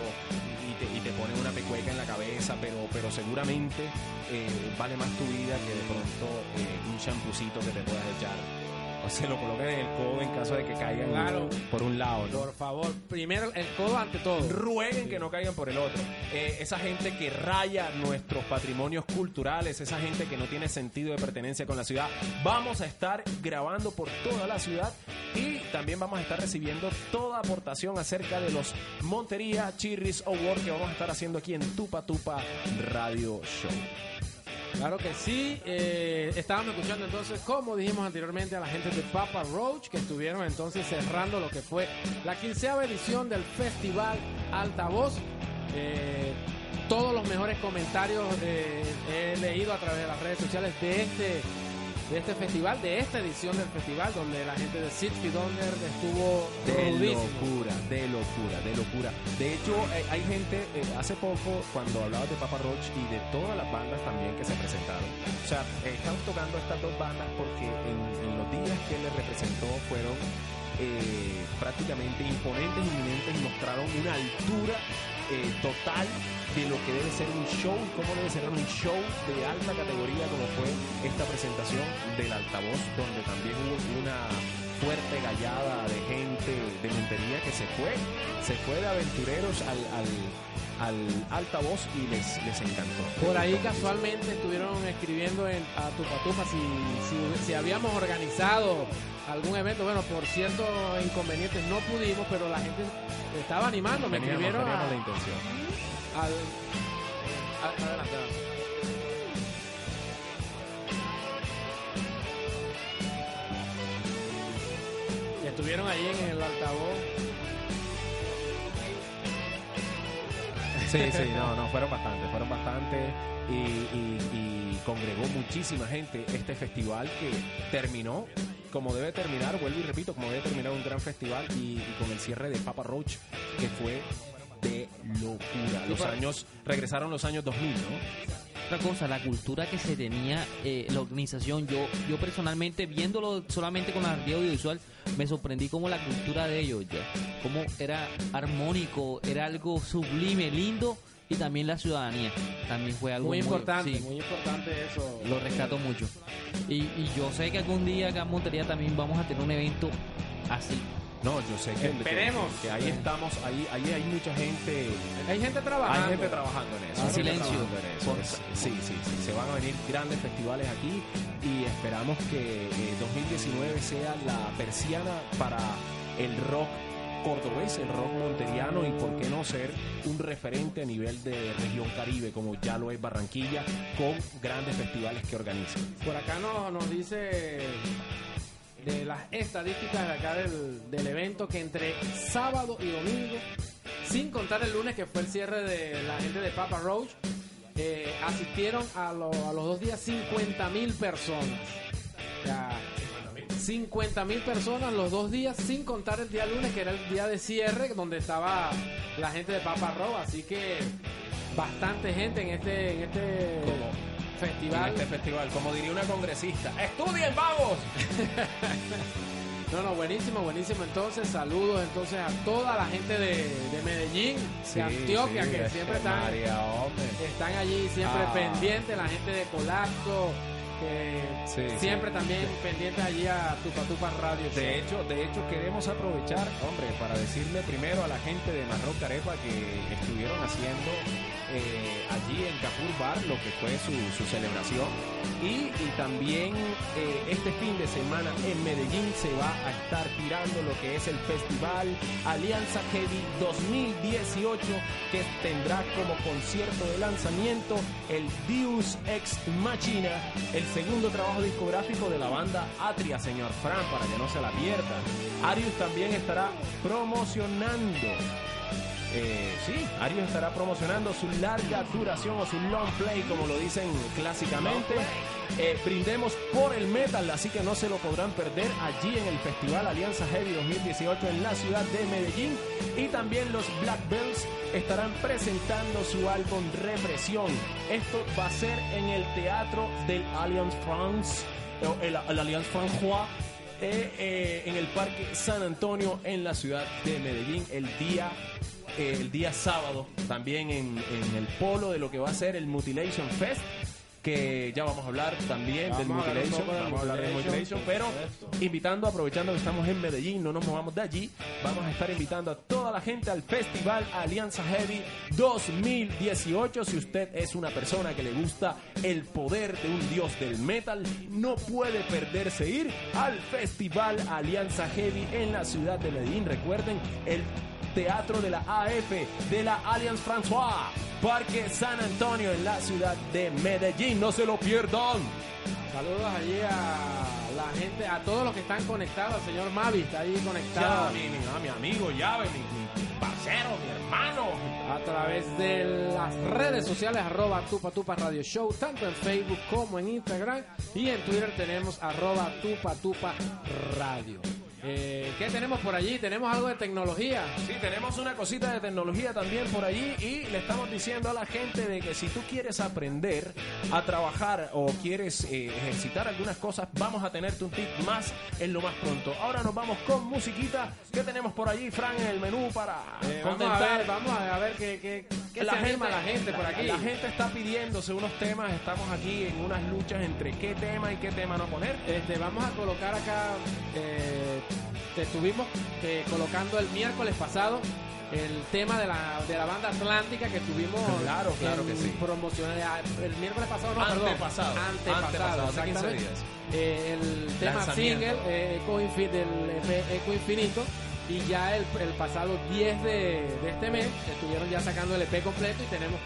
y te, y te ponen una pecueca en la cabeza, pero, pero seguramente eh, vale más tu vida que de pronto eh, un champucito que te puedas echar. O *laughs* se lo coloquen en el codo en caso de que caigan Claro. por un lado. ¿no? Por favor, primero el codo ante todo. rueguen que no caigan por el otro. Eh, esa gente que raya nuestros patrimonios culturales, esa gente que no tiene sentido de pertenencia con la ciudad. Vamos a estar grabando por toda la ciudad y también vamos a estar recibiendo toda aportación acerca de los Montería Chirris Award que vamos a estar haciendo aquí en Tupa Tupa Radio Show. Claro que sí. Eh, estábamos escuchando entonces, como dijimos anteriormente, a la gente de Papa Roach, que estuvieron entonces cerrando lo que fue la quinceava edición del Festival Altavoz. Eh, todos los mejores comentarios eh, he leído a través de las redes sociales de este de este festival, de esta edición del festival, donde la gente de Sixty Donner estuvo De rudísimo. locura, de locura, de locura. De hecho, eh, hay gente, eh, hace poco, cuando hablabas de Papa Roach y de todas las bandas también que se presentaron, o sea, eh, estamos tocando estas dos bandas porque en, en los días que les representó fueron eh, prácticamente imponentes, inminentes y mostraron una altura total de lo que debe ser un show cómo debe ser un show de alta categoría como fue esta presentación del altavoz donde también hubo una fuerte gallada de gente de Montería que se fue, se fue de aventureros al, al, al altavoz y les, les encantó. Por ahí casualmente estuvieron escribiendo en, a Tupatupa si, si, si habíamos organizado algún evento. Bueno, por ciertos inconvenientes no pudimos, pero la gente estaba animando. Me escribieron a- la intención. al... adelante, adelante. Estuvieron ahí en el altavoz. Sí, sí, no, no, fueron bastantes, fueron bastantes y congregó muchísima gente este festival que terminó como debe terminar, vuelvo y repito, como debe terminar un gran festival y, y con el cierre de Papa Roach que fue de locura. Los años, regresaron los años 2000, ¿no? Otra cosa, la cultura que se tenía, eh, la organización, yo yo personalmente, viéndolo solamente con la realidad audiovisual, me sorprendí como la cultura de ellos, ya, como era armónico, era algo sublime, lindo, y también la ciudadanía, también fue algo Muy importante, sí, muy importante eso. lo rescato mucho. Y, y yo sé que algún día acá en Montería también vamos a tener un evento así. No, yo sé que, Esperemos. que, que ahí estamos, ahí, ahí hay mucha gente Hay gente trabajando. Hay gente trabajando en eso. En hay gente silencio. trabajando en eso. Sí, sí, sí. Se van a venir grandes festivales aquí y esperamos que eh, 2019 sea la persiana para el rock cordobés, el rock monteriano y por qué no ser un referente a nivel de región caribe como ya lo es Barranquilla con grandes festivales que organiza. Por acá nos, nos dice de las estadísticas de acá del, del evento que entre sábado y domingo, sin contar el lunes que fue el cierre de la gente de Papa Roach, eh, asistieron a, lo- a los dos días 50 mil personas. O sea, 50 mil personas los dos días, sin contar el día lunes, que era el día de cierre, donde estaba la gente de Papa Roach. Así que bastante gente en este, en este festival. En este festival, como diría una congresista, ¡estudien, vagos! *laughs* No, no, buenísimo, buenísimo. Entonces, saludos entonces a toda la gente de, de Medellín, de Antioquia, sí, que siempre están, María, están allí, siempre Ah. pendientes, la gente de Colapso, que Sí, siempre sí. también pendientes allí a Tupa Tupa Radio. De hecho, de hecho queremos aprovechar, hombre, para decirle primero a la gente de Marroc Carepa que estuvieron haciendo eh, allí en Capur Bar lo que fue su, su celebración y, y también eh, este fin de semana en Medellín se va a estar tirando lo que es el festival Alianza Heavy 2018 que tendrá como concierto de lanzamiento el Deus Ex Machina, el segundo trabajo discográfico de la banda Atria, señor Fran, para que no se la pierdan. Arius también estará promocionando. Eh, sí, Arius estará promocionando su larga duración o su long play, como lo dicen clásicamente. Eh, brindemos por el metal, así que no se lo podrán perder allí en el Festival Alianza Heavy 2018 en la ciudad de Medellín. Y también los Black Bells estarán presentando su álbum Represión. Esto va a ser en el Teatro del Alliance France, el, el Alliance François. eh, eh, en el Parque San Antonio en la ciudad de Medellín el día eh, el día sábado también en, en el polo de lo que va a ser el Mutilation Fest que ya vamos a hablar también del Vamos Mutilation, vamos a hablar del Mutilation, pero invitando, aprovechando que estamos en Medellín, no nos movamos de allí, vamos a estar invitando a toda la gente al Festival Alianza Heavy 2018. Si usted es una persona que le gusta el poder de un dios del metal, no puede perderse ir al Festival Alianza Heavy en la ciudad de Medellín. Recuerden, el Teatro de la AF de la Alliance François, Parque San Antonio en la ciudad de Medellín. No se lo pierdan. Saludos allí a la gente, a todos los que están conectados, señor Mavi está ahí Ya, conectado mi, mi- ah, mi amigo, llave, mi, mi parcero, mi hermano. a través de las redes sociales arroba Tupa Tupa Radio Show, tanto en Facebook como en Instagram y en Twitter tenemos arroba Tupa Tupa Radio. Eh, ¿Qué tenemos por allí? Tenemos algo de tecnología. Sí, tenemos una cosita de tecnología también por allí y le estamos diciendo a la gente de que si tú quieres aprender a trabajar o quieres eh, ejercitar algunas cosas, vamos a tenerte un tip más en lo más pronto. Ahora nos vamos con musiquita. ¿Qué tenemos por allí, Fran, en el menú para Eh, vamos a contentar? ver, vamos a ver qué, qué, qué se anima la gente por aquí. La, gente está pidiéndose unos temas. Estamos aquí en unas luchas entre qué tema y qué tema no poner. Este, vamos a colocar acá, eh, te estuvimos eh, colocando el miércoles pasado el tema de la, de la banda Atlántica que tuvimos Claro, claro que sí. eh, el miércoles pasado no perdón Antepasado. antepasado, Antepasado, hace 15 exactamente. días. Eh, el tema single eh, Eco, Infi- del EP Eco Infinito y ya el, el pasado 10 de, de este mes estuvieron ya sacando el EP completo y tenemos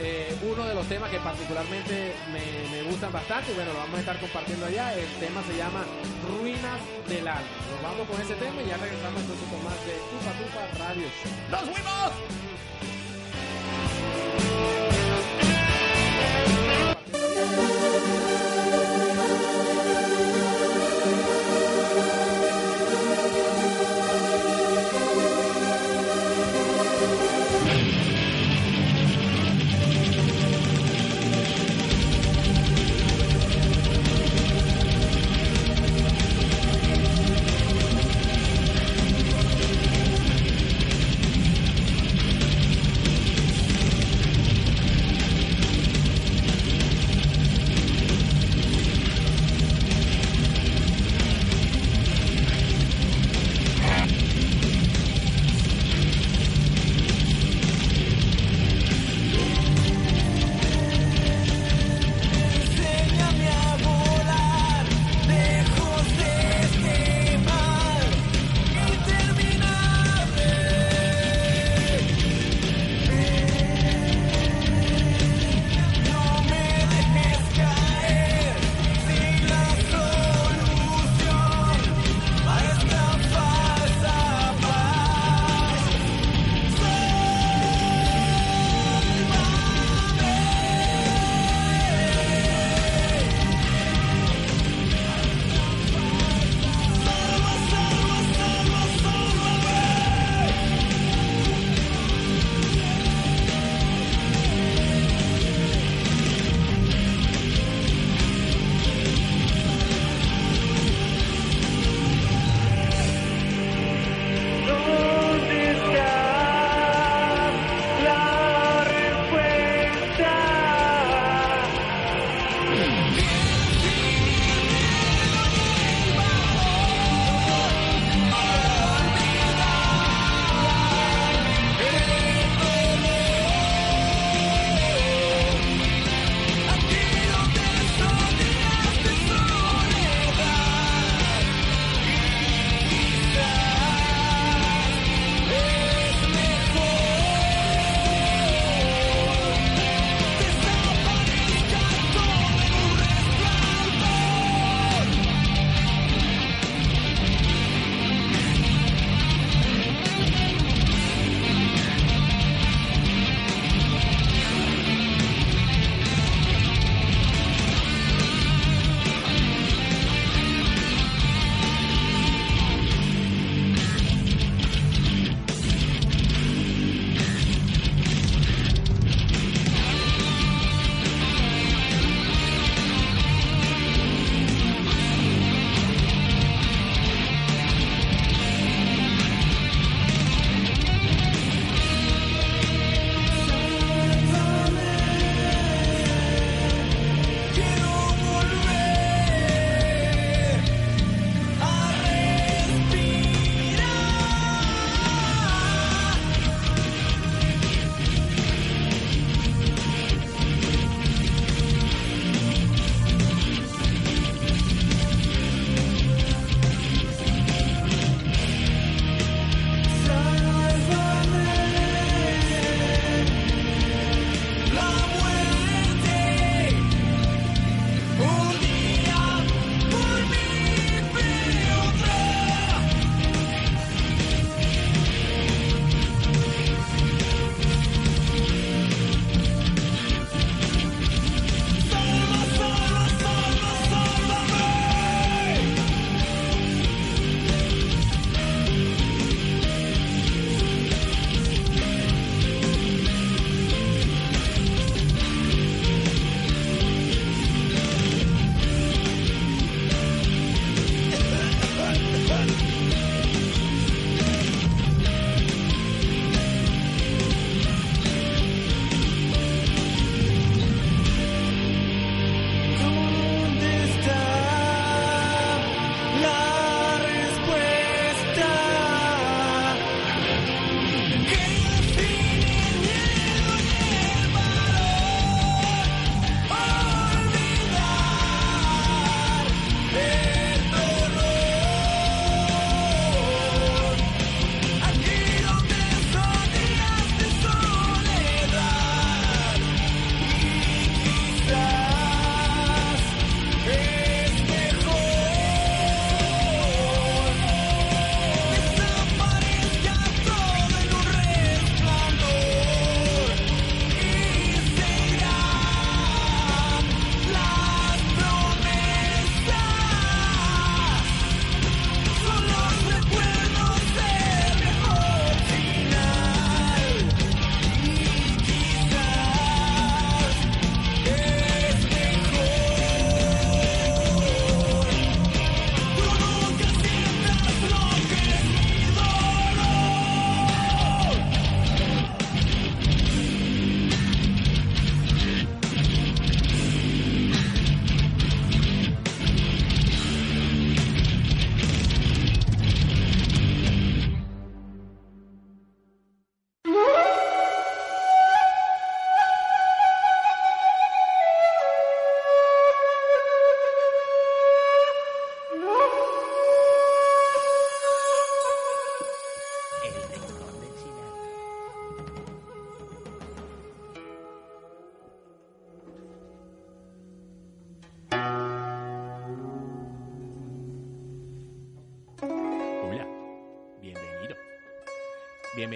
eh, uno de los temas que particularmente me, gustan bastante y bueno, lo vamos a estar compartiendo allá. El tema se llama Ruinas del Alma. Nos vamos con ese tema y ya regresamos entonces con más de Tupa Tupa Radio Show. ¡Nos fuimos!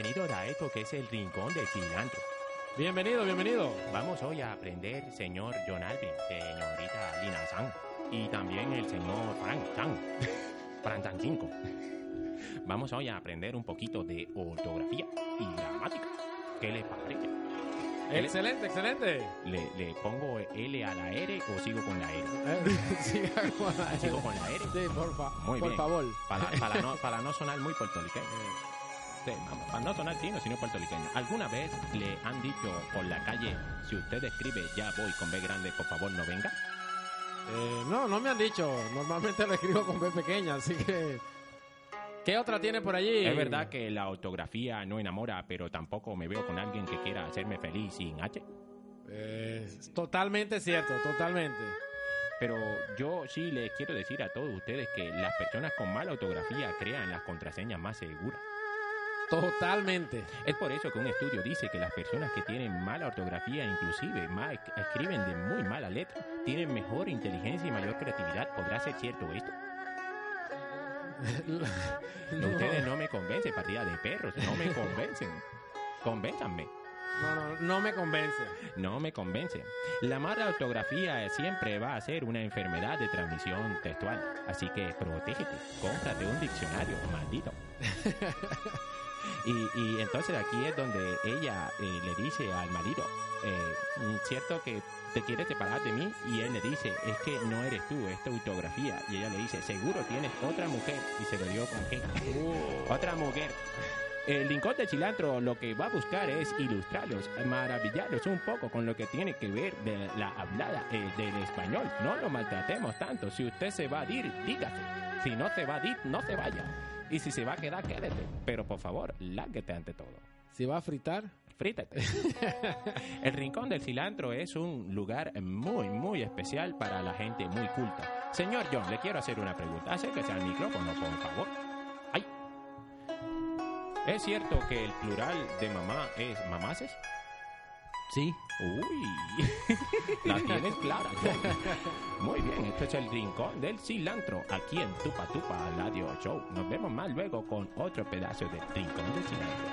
Bienvenido a esto que es el rincón del cilantro. Bienvenido, bienvenido. Vamos hoy a aprender, señor John Alvin, señorita Lina San y también el señor Frank Chan, *laughs* Frank Chan 5. Vamos hoy a aprender un poquito de ortografía y gramática. ¿Qué le parece? Excelente, excelente. ¿Le, le pongo L a la R o sigo con la R? Eh, *laughs* siga con la R. ¿Sigo con la R? Sí, por, fa- Muy por bien. favor. Para, para no, para no sonar muy puertorriqueño. *laughs* Para no sonar chino, sino puertorriqueño. ¿Alguna vez le han dicho por la calle, si usted escribe ya voy con B grande, por favor no venga? Eh, no, no me han dicho. Normalmente lo escribo con B pequeña, así que... ¿Qué otra tiene por allí? Es verdad que la ortografía no enamora, pero tampoco me veo con alguien que quiera hacerme feliz sin H. Eh, totalmente cierto, totalmente. Pero yo sí les quiero decir a todos ustedes que las personas con mala ortografía crean las contraseñas más seguras. Totalmente. Es por eso que un estudio dice que las personas que tienen mala ortografía, inclusive ma- escriben de muy mala letra, tienen mejor inteligencia y mayor creatividad. ¿Podrá ser cierto esto? *laughs* No. Ustedes no me convencen, partida de perros, no me convencen. Convénzanme. No, no, no me convence. No me convence. La mala ortografía siempre va a ser una enfermedad de transmisión textual. Así que protégete. Cómprate un diccionario, maldito. *laughs* Y, y entonces aquí es donde ella eh, le dice al marido, eh, mm, cierto que te quieres separar de mí y él le dice, es que no eres tú, es tu ortografía. Y ella le dice, seguro tienes otra mujer. Y se lo dio con qué. Otra mujer. El Rincón de Cilantro lo que va a buscar es ilustrarlos, maravillarlos un poco con lo que tiene que ver de la hablada eh, del español. No lo maltratemos tanto. Si usted se va a ir, dígase. Si no se va a ir, no se vaya. Y si se va a quedar, quédate. Pero por favor, lárguete ante todo. Si va a fritar, Frítate. *laughs* El Rincón del Cilantro es un lugar muy, muy especial para la gente muy culta. Señor John, le quiero hacer una pregunta. Acérquese al micrófono, por favor. ¡Ay! ¿Es cierto que el plural de mamá es mamaces? Sí. Uy, *laughs* la tienes clara. Muy bien, esto es el Rincón del Cilantro, aquí en Tupa Tupa Radio Show. Nos vemos más luego con otro pedazo del Rincón del Cilantro.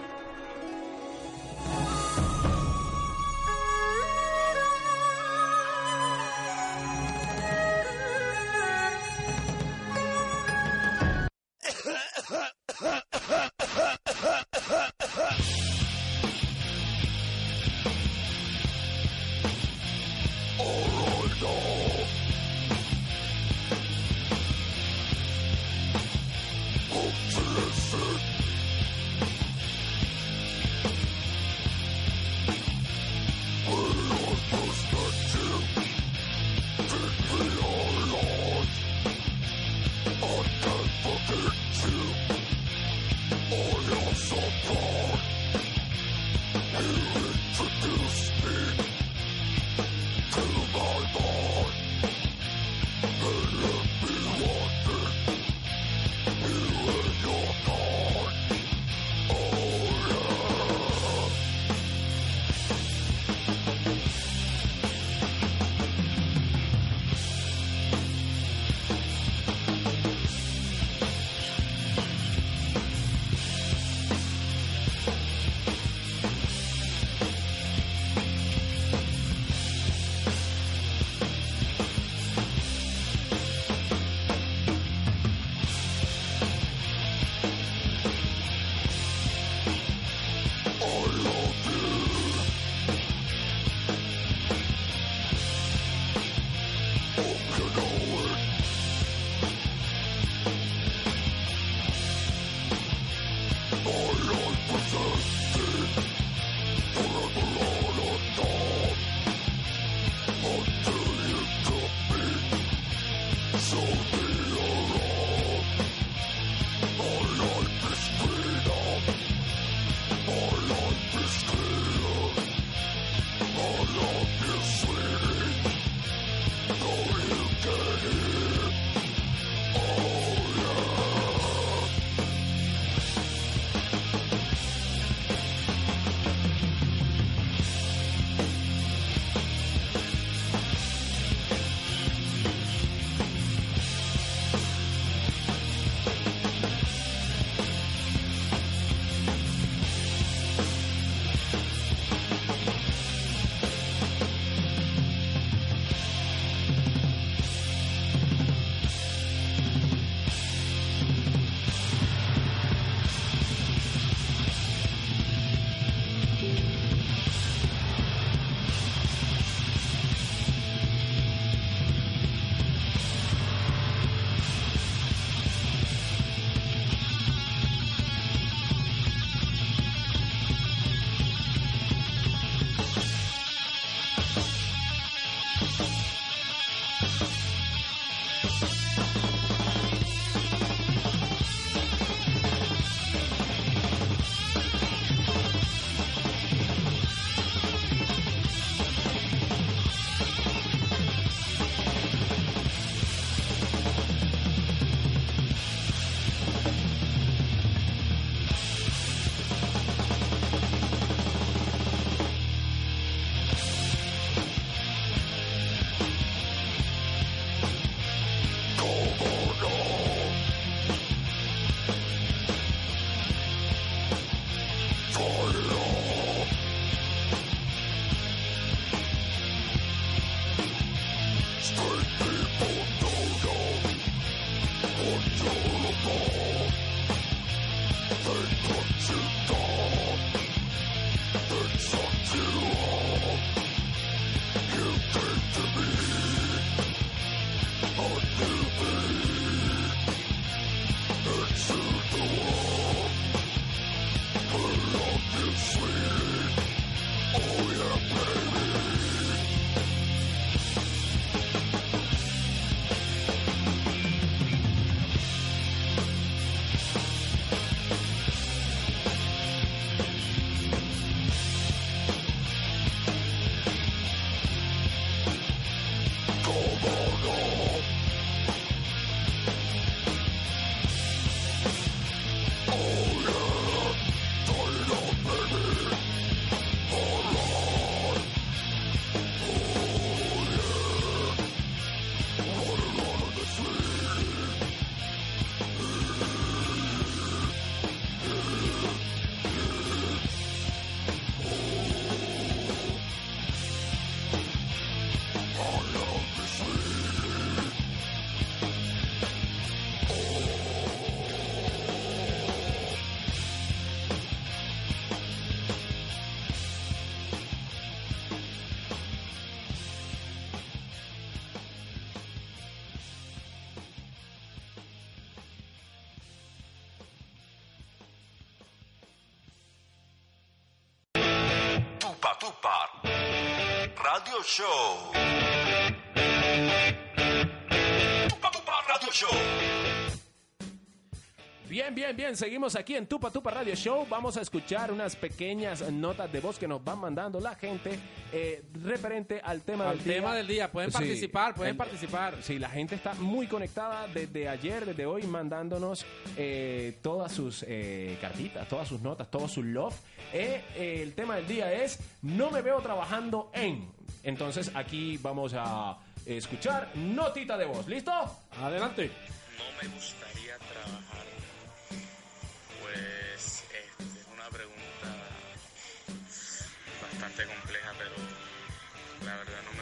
Show. Tupa Tupa Radio Show. Bien, bien, bien. Seguimos aquí en Tupa Tupa Radio Show. Vamos a escuchar unas pequeñas notas de voz que nos van mandando la gente eh, referente al tema Al del día. tema del día. Pueden Sí, participar, pueden el- participar. Sí, la gente está muy conectada desde ayer, desde hoy, mandándonos eh, todas sus eh, cartitas, todas sus notas, todo su love. Eh, eh, el tema del día es No me veo trabajando en. Entonces aquí vamos a escuchar notita de voz. ¿Listo? Adelante. No me gustaría trabajar. Pues este, es una pregunta bastante compleja, pero la verdad no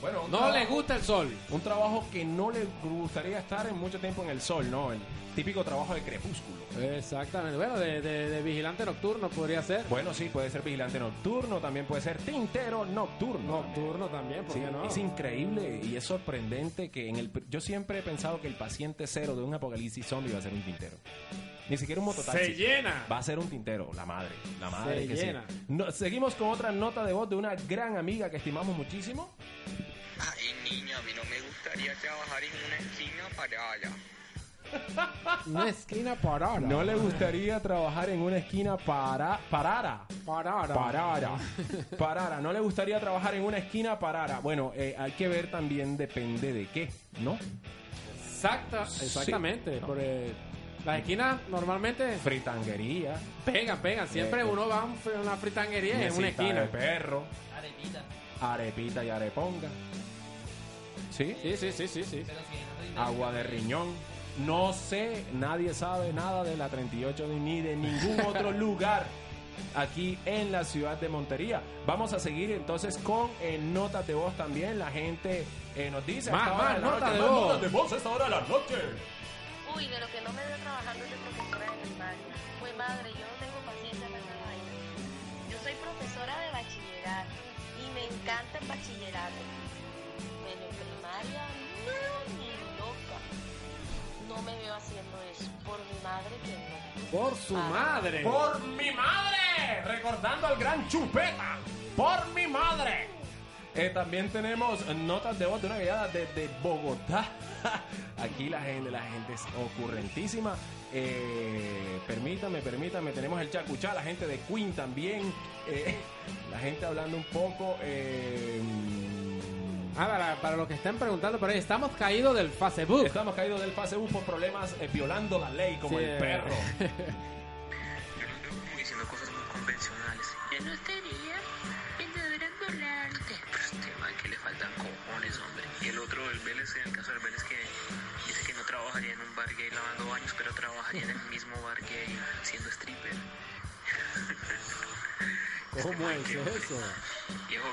Bueno, No trabajo- le gusta el sol. Un trabajo que no le gustaría estar en mucho tiempo en el sol, ¿no? El típico trabajo de crepúsculo. Exactamente. Bueno, de, de- de vigilante nocturno podría ser. Bueno, sí, puede ser vigilante nocturno, también puede ser tintero nocturno. Nocturno también, ¿por Sí, qué no? Es increíble y es sorprendente que en el... Yo siempre he pensado que el paciente cero de un apocalipsis zombie va a ser un tintero. Ni siquiera un mototaxi. Se llena. Va a ser un tintero, la madre. La madre Se que sí. llena. No, seguimos con otra nota de voz de una gran amiga que estimamos muchísimo. Ay, niña, a mí no me gustaría trabajar en una esquina parada. *laughs* Una esquina parada. No le gustaría trabajar en una esquina para... parara. Parada. Parara. Parara. No le gustaría trabajar en una esquina parara. Bueno, eh, hay que ver también depende de qué, ¿no? Exacta, exactamente. ¿no? Porque las esquinas normalmente Fritanguería. pegan, pegan. Siempre Eh, uno va a una fritanguería en una esquina. de perro. Arepita. Arepita y areponga. ¿Sí? Sí, sí, sí, sí, sí. Agua de riñón. No sé, nadie sabe nada de la 38 ni de ningún *laughs* otro lugar aquí en la ciudad de Montería. Vamos a seguir entonces con eh, notas de voz también. La gente eh, nos dice. Más, más de noche, de más voz. notas de voz a esta hora de la noche. Uy, de lo que no me veo trabajando es de profesora de primaria. Pues madre, yo no tengo paciencia para esa vaina. Yo soy profesora de bachillerato encanta el bachillerato. Pero en primaria, no, ni loca. No me veo haciendo eso. Por mi madre que no. Por su madre. Por mi madre, recordando al gran Chupeta. Por mi madre. Eh, también tenemos notas de voz de una guiada desde Bogotá. *laughs* Aquí la gente, la gente es ocurrentísima. Eh, permítame, permítame, tenemos el Chacuchá, la gente de Queen también. Eh, *laughs* la gente hablando un poco. eh, Ah, para, para los que estén preguntando por ahí, estamos caídos del Facebook. estamos caídos del U por problemas eh, violando la ley como Sí. el perro. Veo como diciendo cosas muy convencionales. Yo no estaría en deberían volante. Pero este man que le faltan cojones, hombre. Y el otro, el Vélez, en el caso del Vélez, que trabajaría en un bar gay lavando baños, pero trabajaría en el mismo bar gay siendo stripper. *laughs* ¿Cómo es eso? Viejo,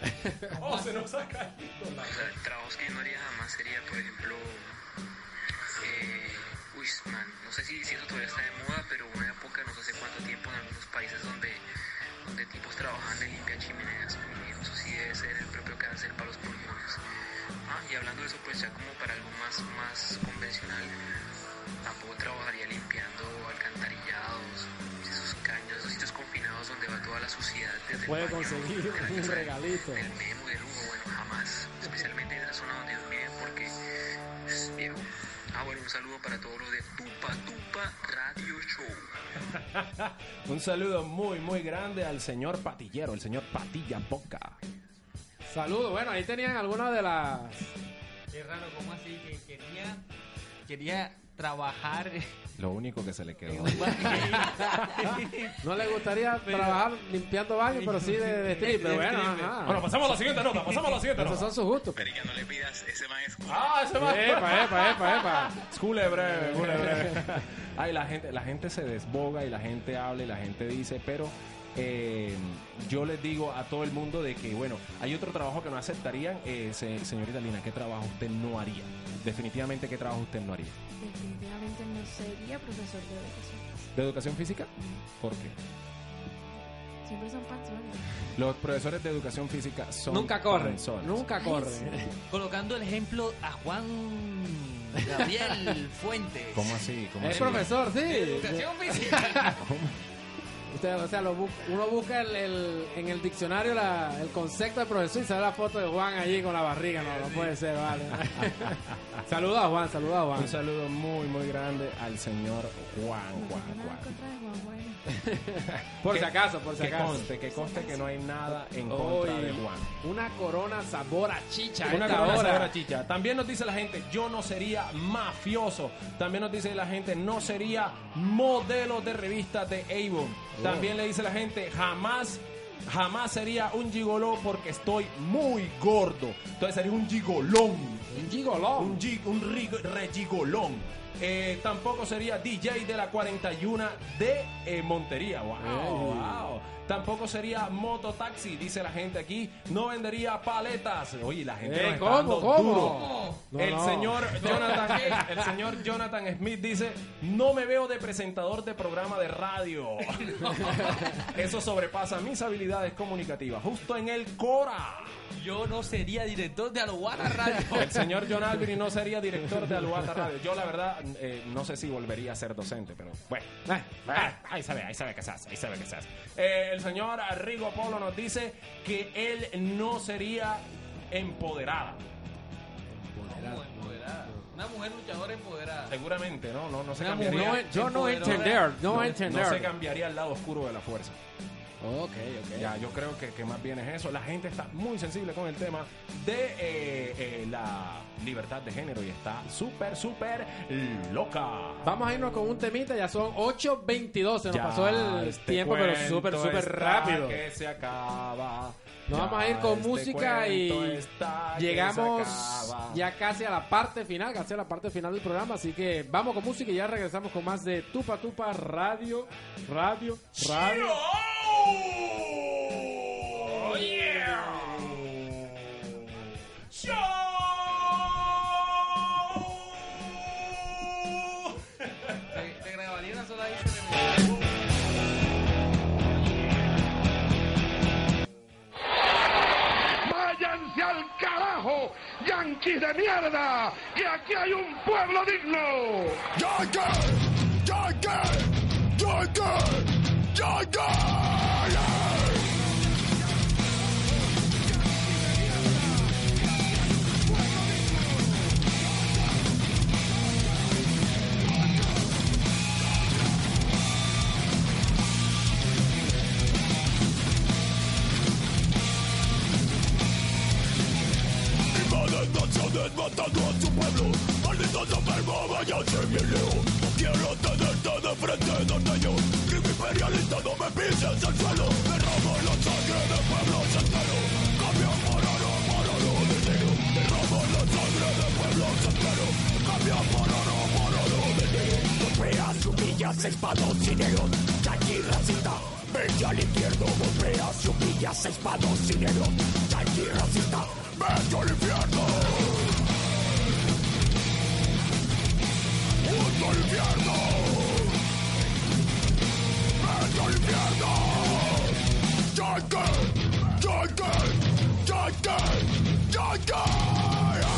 *laughs* Oh, se nos ha caído. o sea, trabajos que yo no haría jamás sería, por ejemplo, eh, uy, man, no sé si, si eso todavía está de moda, pero una época, no sé hace cuánto tiempo, en algunos países donde, donde tipos trabajan de limpiar chimeneas, eso sí debe ser el propio cáncer para los pulmones. Ah, y hablando de eso, pues ya como para algo más, más convencional, tampoco trabajaría limpiando alcantarillados, esos caños, esos sitios confinados donde va toda la suciedad desde el Puede baño, conseguir *laughs* de la un casa regalito. del memo, del humo, bueno, jamás, especialmente en esa zona donde ellos viven porque es viejo. Ah, bueno, un saludo para todos los de Tupa Tupa Radio Show. *laughs* Un saludo muy, muy grande al señor Patillero, el señor Patilla Boca. Saludos. Bueno, ahí tenían algunas de las. Qué raro, ¿cómo así? Que quería, quería trabajar Lo único que se le quedó. *laughs* No le gustaría Pero- trabajar limpiando baños, pero sí de, de strip. Pero bueno, ajá. Bueno, pasamos a la siguiente nota, pasamos a la siguiente Esos nota. son sus gustos. Perica, no le pidas, ese man es Ah, ese va. Epa, epa, epa, epa. Cule breve, cule breve. *laughs* Ay, la gente, la gente se desboga y la gente habla y la gente dice, pero eh, yo les digo a todo el mundo de que, bueno, hay otro trabajo que no aceptarían. Eh, se- señorita Lina, ¿qué trabajo usted no haría? Definitivamente, ¿qué trabajo usted no haría? Definitivamente no sería profesor de educación. ¿De educación física? ¿Por qué? Siempre son patrones. Los profesores de educación física son Nunca corren. Nunca Ay, corren. sí. *laughs* Colocando el ejemplo a Juan Gabriel *laughs* Fuentes. ¿Cómo así? ¿Cómo Es así? profesor, sí. Educación física. *laughs* Usted, o sea, lo bu- uno busca el, el- en el diccionario la- el concepto de profesor y sale la foto de Juan allí con la barriga. No, no puede ser, vale. *laughs* saluda a Juan, saluda a Juan. Un saludo muy, muy grande al señor Juan, Juan, tengo nada en Juan. contra de Juan Bueno. *laughs* Por si acaso, por si que acaso. conste, que conste que no hay nada en contra de Juan. Una corona sabor a chicha. Una esta corona hora. sabor a chicha. También nos dice la gente, yo no sería mafioso. También nos dice la gente, no sería modelo de revistas de Avon. También le dice la gente, jamás, jamás sería un gigoló porque estoy muy gordo. Entonces sería un gigolón. Un gigolón. Un, gi- un regigolón. Eh, tampoco sería DJ de la 41 de eh, Montería. Wow, wow. Tampoco sería mototaxi, dice la gente aquí. No vendería paletas. Oye, la gente Eh, nos está ¿cómo, dando cómo? duro. No, el no. señor *laughs* Jonathan, el, el señor Jonathan Smith dice, no me veo de presentador de programa de radio. *laughs* Eso sobrepasa mis habilidades comunicativas. Justo en el Cora. Yo no sería director de Aluana Radio. El señor John Albini no sería director de Aluata Radio. Yo, la verdad, eh, no sé si volvería a ser docente, pero bueno. Eh, eh, ahí sabe, ahí sabe que se hace, ahí sabe que se hace. Eh, el señor Rigo Polo nos dice que él no sería empoderada. Empoderada. Una mujer luchadora empoderada. Seguramente, ¿no? No, no se Una cambiaría. No, yo no entender, no, no, entender. no se cambiaría al lado oscuro de la fuerza. Ok, ok. Ya, yo creo que, que más bien es eso. La gente está muy sensible con el tema de eh, eh, la libertad de género y está súper, súper loca. Vamos a irnos con un temita, ya son 8.22, se nos Ya pasó el este tiempo, pero súper, súper rápido. que se acaba. Nos Ya vamos a ir con este música y llegamos ya casi a la parte final, casi a la parte final del programa, así que vamos con música y ya regresamos con más de Tupa Tupa Radio, Radio, Radio. Oh, yeah. Show. ¡Yanquis de mierda! ¡Que aquí hay un pueblo digno! ¡Yankee! ¡Yankee! ¡Yankee! ¡Yankee! Naciones matando a su pueblo Malditos enfermos, váyanse bien lejos No quiero tenerte de frente, norteño Crimen imperialista, no me pises el suelo Derrama la sangre de pueblos enteros Cambia por oro, por oro de negro derrama la sangre de pueblos enteros. Cambia por oro, por oro de negro. Golpeas, humillas, espados y negros. Chanchi racista, vete al infierno. Golpeas, humillas, espados y negros. Chanchi racista, vete al infierno. Yankee! Yankee! Yankee! Yankee!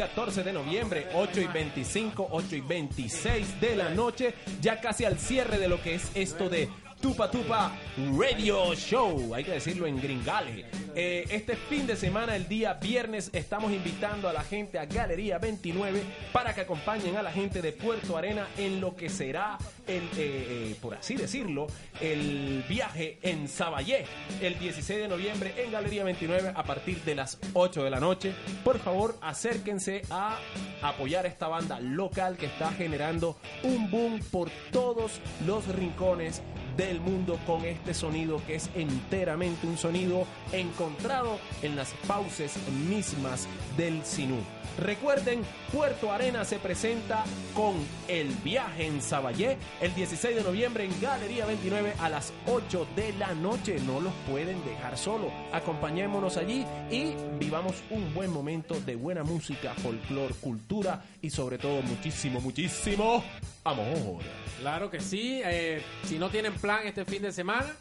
14 de noviembre, 8 y 25, 8 y 26 de la noche, ya casi al cierre de lo que es esto de Tupa Tupa Radio Show, hay que decirlo en gringale. Eh, este fin de semana, el día viernes, estamos invitando a la gente a Galería 29 para que acompañen a la gente de Puerto Arena en lo que será, el, eh, eh, por así decirlo, el viaje en Saballé el 16 de noviembre en Galería 29 a partir de las 8 de la noche. Por favor, acérquense a apoyar esta banda local que está generando un boom por todos los rincones del mundo con este sonido que es enteramente un sonido encontrado en las fauces mismas del Sinú. Recuerden, Puerto Arena se presenta con El Viaje en Saballé el 16 de noviembre en Galería 29 a las 8 de la noche. No los pueden dejar solo. Acompañémonos allí y vivamos un buen momento de buena música, folclor, cultura y sobre todo muchísimo, muchísimo amor. Claro que sí. eh, si no tienen plan este fin de semana,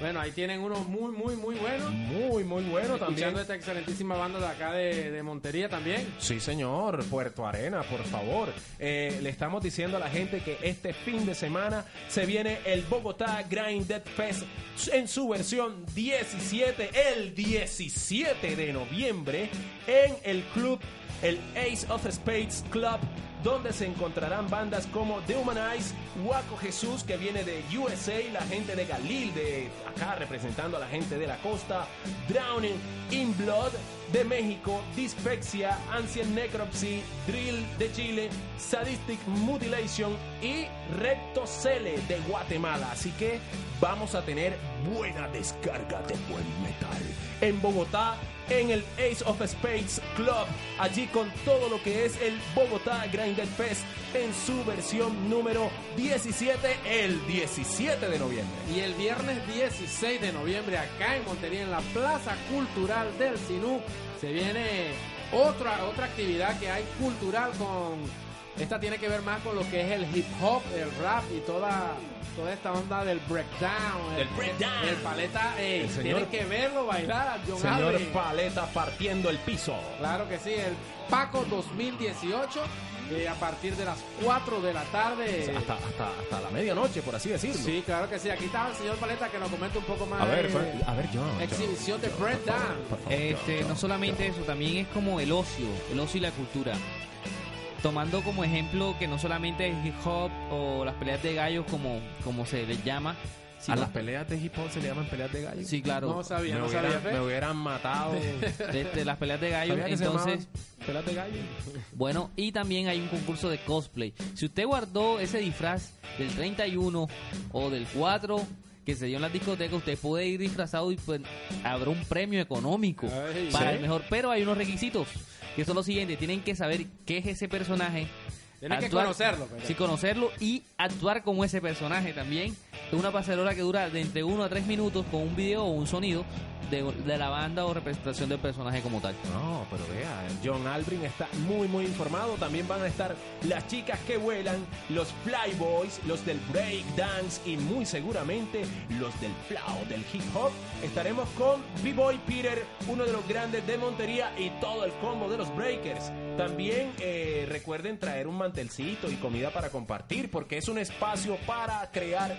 bueno, ahí tienen uno muy, muy, muy bueno. Muy, muy bueno Escuchando también. esta excelentísima banda de acá de, de Montería también. Sí, señor, Puerto Arena, por favor. Eh, le estamos diciendo a la gente que este fin de semana se viene el Bogotá Grind Dead Fest en su versión 17, el 17 de noviembre, en el club, el Ace of Spades Club. Donde se encontrarán bandas como The Humanize, Waco Jesús, que viene de USA, la gente de Galil, de acá representando a la gente de la costa, Drowning in Blood, de México, Dyspexia, Ancient Necropsy, Drill de Chile, Sadistic Mutilation y Recto Cele de Guatemala. Así que vamos a tener buena descarga de buen metal en Bogotá, en el Ace of Spades Club, allí con todo lo que es el Bogotá Grinded Fest en su versión número 17, el 17 de noviembre. Y el viernes 16 de noviembre acá en Montería, en la Plaza Cultural del Sinú, se viene otra, otra actividad que hay cultural con Esta tiene que ver más con lo que es el hip hop, el rap y toda, toda esta onda del breakdown. Del el, breakdown. El paleta, ey, El señor- tienen que verlo bailar a John Señor. Paleta partiendo el piso. Claro que sí, el Paco 2018, eh, a partir de las 4 de la tarde. Hasta, hasta, hasta la medianoche, por así decirlo. Sí, claro que sí. Aquí está el señor Paleta que nos comenta un poco más. A ver, de pues, a ver, John, John, Exhibición de breakdown. Este, no solamente eso, también es como el ocio, el ocio y la cultura. Tomando como ejemplo que no solamente es hip hop o las peleas de gallos como, como se les llama. A las peleas de hip hop se le llaman peleas de gallo. Sí, claro. No sabía, me no hubieran, sabía. me hubieran matado. Este, las peleas de gallos, ¿Sabía que se entonces... peleas de gallo. Bueno, y también hay un concurso de cosplay. Si usted guardó ese disfraz del 31 o del 4 que se dio en las discotecas, usted puede ir disfrazado y pues habrá un premio económico Ay, para ¿sí? el mejor. Pero hay unos requisitos que son los siguientes. Tienen que saber qué es ese personaje. Tienen que conocerlo, pero- Sí, conocerlo y actuar como ese personaje también. Una pasarela que dura de entre 1 a 3 minutos con un video o un sonido de, de la banda o representación del personaje como tal. No, pero vea, John Albrin está muy, muy informado. También van a estar las chicas que vuelan, los Flyboys, los del break dance y muy seguramente los del flow, del hip hop. Estaremos con B-Boy Peter, uno de los grandes de Montería y todo el combo de los breakers. También eh, recuerden traer un mantelcito y comida para compartir porque es un espacio para crear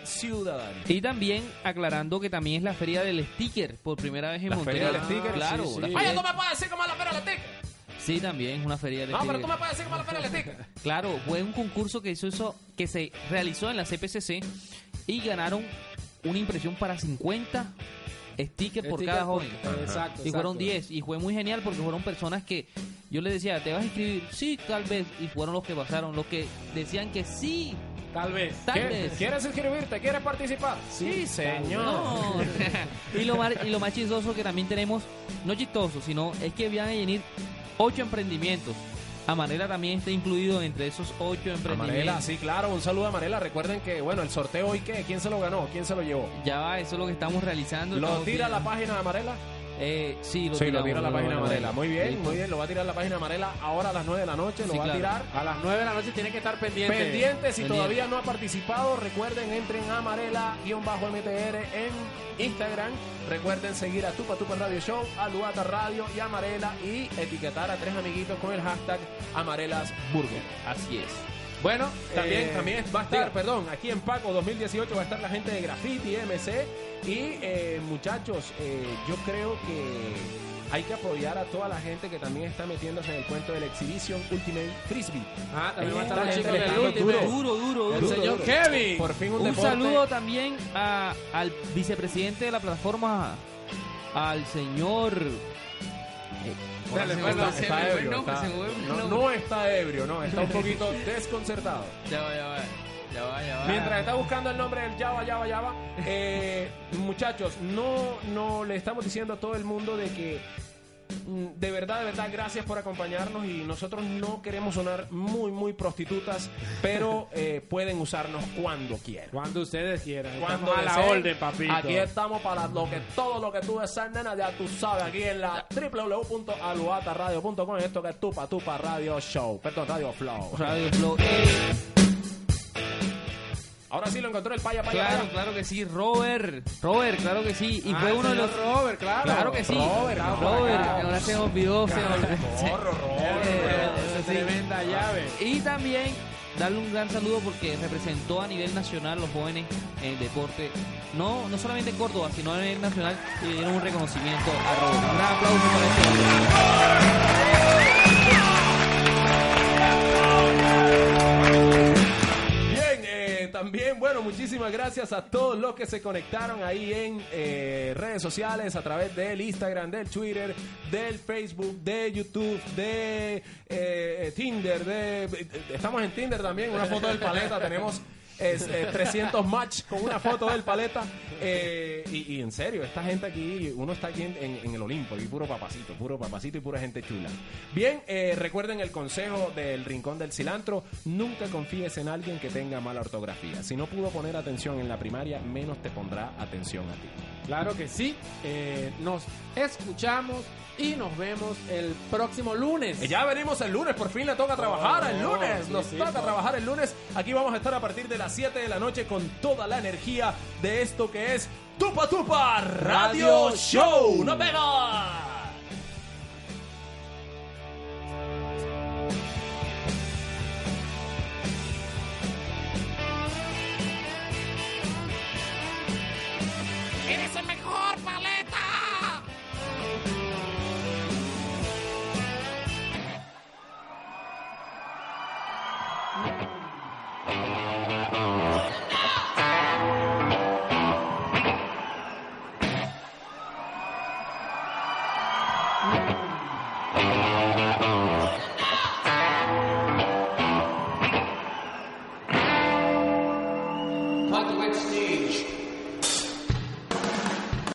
Y también aclarando que también es la feria del sticker por primera vez en La Montería. feria del sticker, claro. sí, Oye, tú me puedes decir cómo es la feria del sticker. Sí, también es una feria del No, pero tú me puedes decir cómo es la feria del sticker. *laughs* Claro, fue un concurso que hizo eso, que se realizó en la CPCC y ganaron una impresión para 50 stickers por cada por- joven. exacto, Y fueron exacto. 10 y fue muy genial porque fueron personas que yo les decía, ¿te vas a inscribir? Sí, tal vez. Y fueron los que pasaron, los que decían que sí, Tal vez. tal ¿Quieres- vez. ¿Quieres inscribirte? ¿Quieres participar? Sí, señor. No. *laughs* y, lo más, y lo más chistoso que también tenemos, no chistoso, sino es que van a venir ocho emprendimientos. Amarela también está incluido entre esos ocho emprendimientos. Amarela, sí, claro, un saludo a Amarela. Recuerden que, bueno, el sorteo hoy, ¿qué? ¿Quién se lo ganó? ¿Quién se lo llevó? Ya va, eso es lo que estamos realizando. ¿Lo tira a la página de Amarela? Eh, sí, lo sí, lo tiramos, tira a la lo- página lo- Amarela. lo- Muy bien, listo. muy bien. Lo va a tirar a la página Amarela ahora a las 9 de la noche. Lo Sí, va claro. a tirar. A las 9 de la noche tiene que estar pendiente. Pendiente, si Pendiente. todavía no ha participado, recuerden, entren a Amarela-MTR en Instagram. Recuerden seguir a Tupa Tupa Radio Show, a Luata Radio y a Amarela y etiquetar a tres amiguitos con el hashtag Amarelas Burger. Así es. Bueno, también, Eh, también va a estar, diga. perdón, aquí en Paco 2018 va a estar la gente de Graffiti MC. Y eh, muchachos, eh, yo creo que hay que apoyar a toda la gente que también está metiéndose en el cuento de la Exhibition Ultimate Frisbee. Ah, también va a estar chicos gente del Ultimate. Duro, duro, El duro. señor duro. Kevin. Por fin un, Un deporte. saludo también a- al vicepresidente de la plataforma, al señor. No, Está ebrio, no, está un poquito desconcertado. Ya va, ya va. Ya va, ya va. Mientras está buscando el nombre del Java, Java, Java, eh, muchachos, no, no le estamos diciendo a todo el mundo de que de verdad, de verdad, gracias por acompañarnos y nosotros no queremos sonar muy, muy prostitutas, pero *laughs* eh, pueden usarnos cuando quieran. Cuando ustedes quieran. Cuando Estamos a la orden, papito. Aquí estamos para lo que todo lo que tú deseas, nena, ya tú sabes, aquí en la www.aluataradio.com, esto que es Tupa Tupa Radio Show, perdón, Radio Flow. Radio Flow. Ahora sí lo encontró el paya, paya, claro, paya. claro que sí. Robert. Robert, claro que sí. Y Ah, fue uno de los. Robert, claro. Claro que sí. Robert, Robert, ahora se me olvidó. se olvidó. Sí. tremenda llave. Y también darle un gran saludo porque representó a nivel nacional los jóvenes en el deporte. No, no solamente en Córdoba, sino a nivel nacional. Y dieron un reconocimiento a Robert. Un gran aplauso para este también, bueno, muchísimas gracias a todos los que se conectaron ahí en eh, redes sociales a través del Instagram, del Twitter, del Facebook, de YouTube, de eh, Tinder, de, estamos en Tinder también, una foto del paleta, tenemos es, eh, 300 match con una foto del paleta. eh, y, en serio, esta gente aquí, uno está aquí en, el Olimpo, y puro papacito, puro papacito y pura gente chula. Bien, eh, recuerden el consejo del Rincón del Cilantro, nunca confíes en alguien que tenga mala ortografía. Si no pudo poner atención en la primaria, menos te pondrá atención a ti. Claro que sí. Eh, nos escuchamos y nos vemos el próximo lunes. Eh, ya venimos el lunes, por fin le toca trabajar el oh, lunes. Sí, nos toca trabajar el lunes. Aquí vamos a estar a partir de las 7 de la noche con toda la energía de esto que es Tupa Tupa Radio, Show. ¡Nos vemos! Eres el mejor, ¿vale? Oh.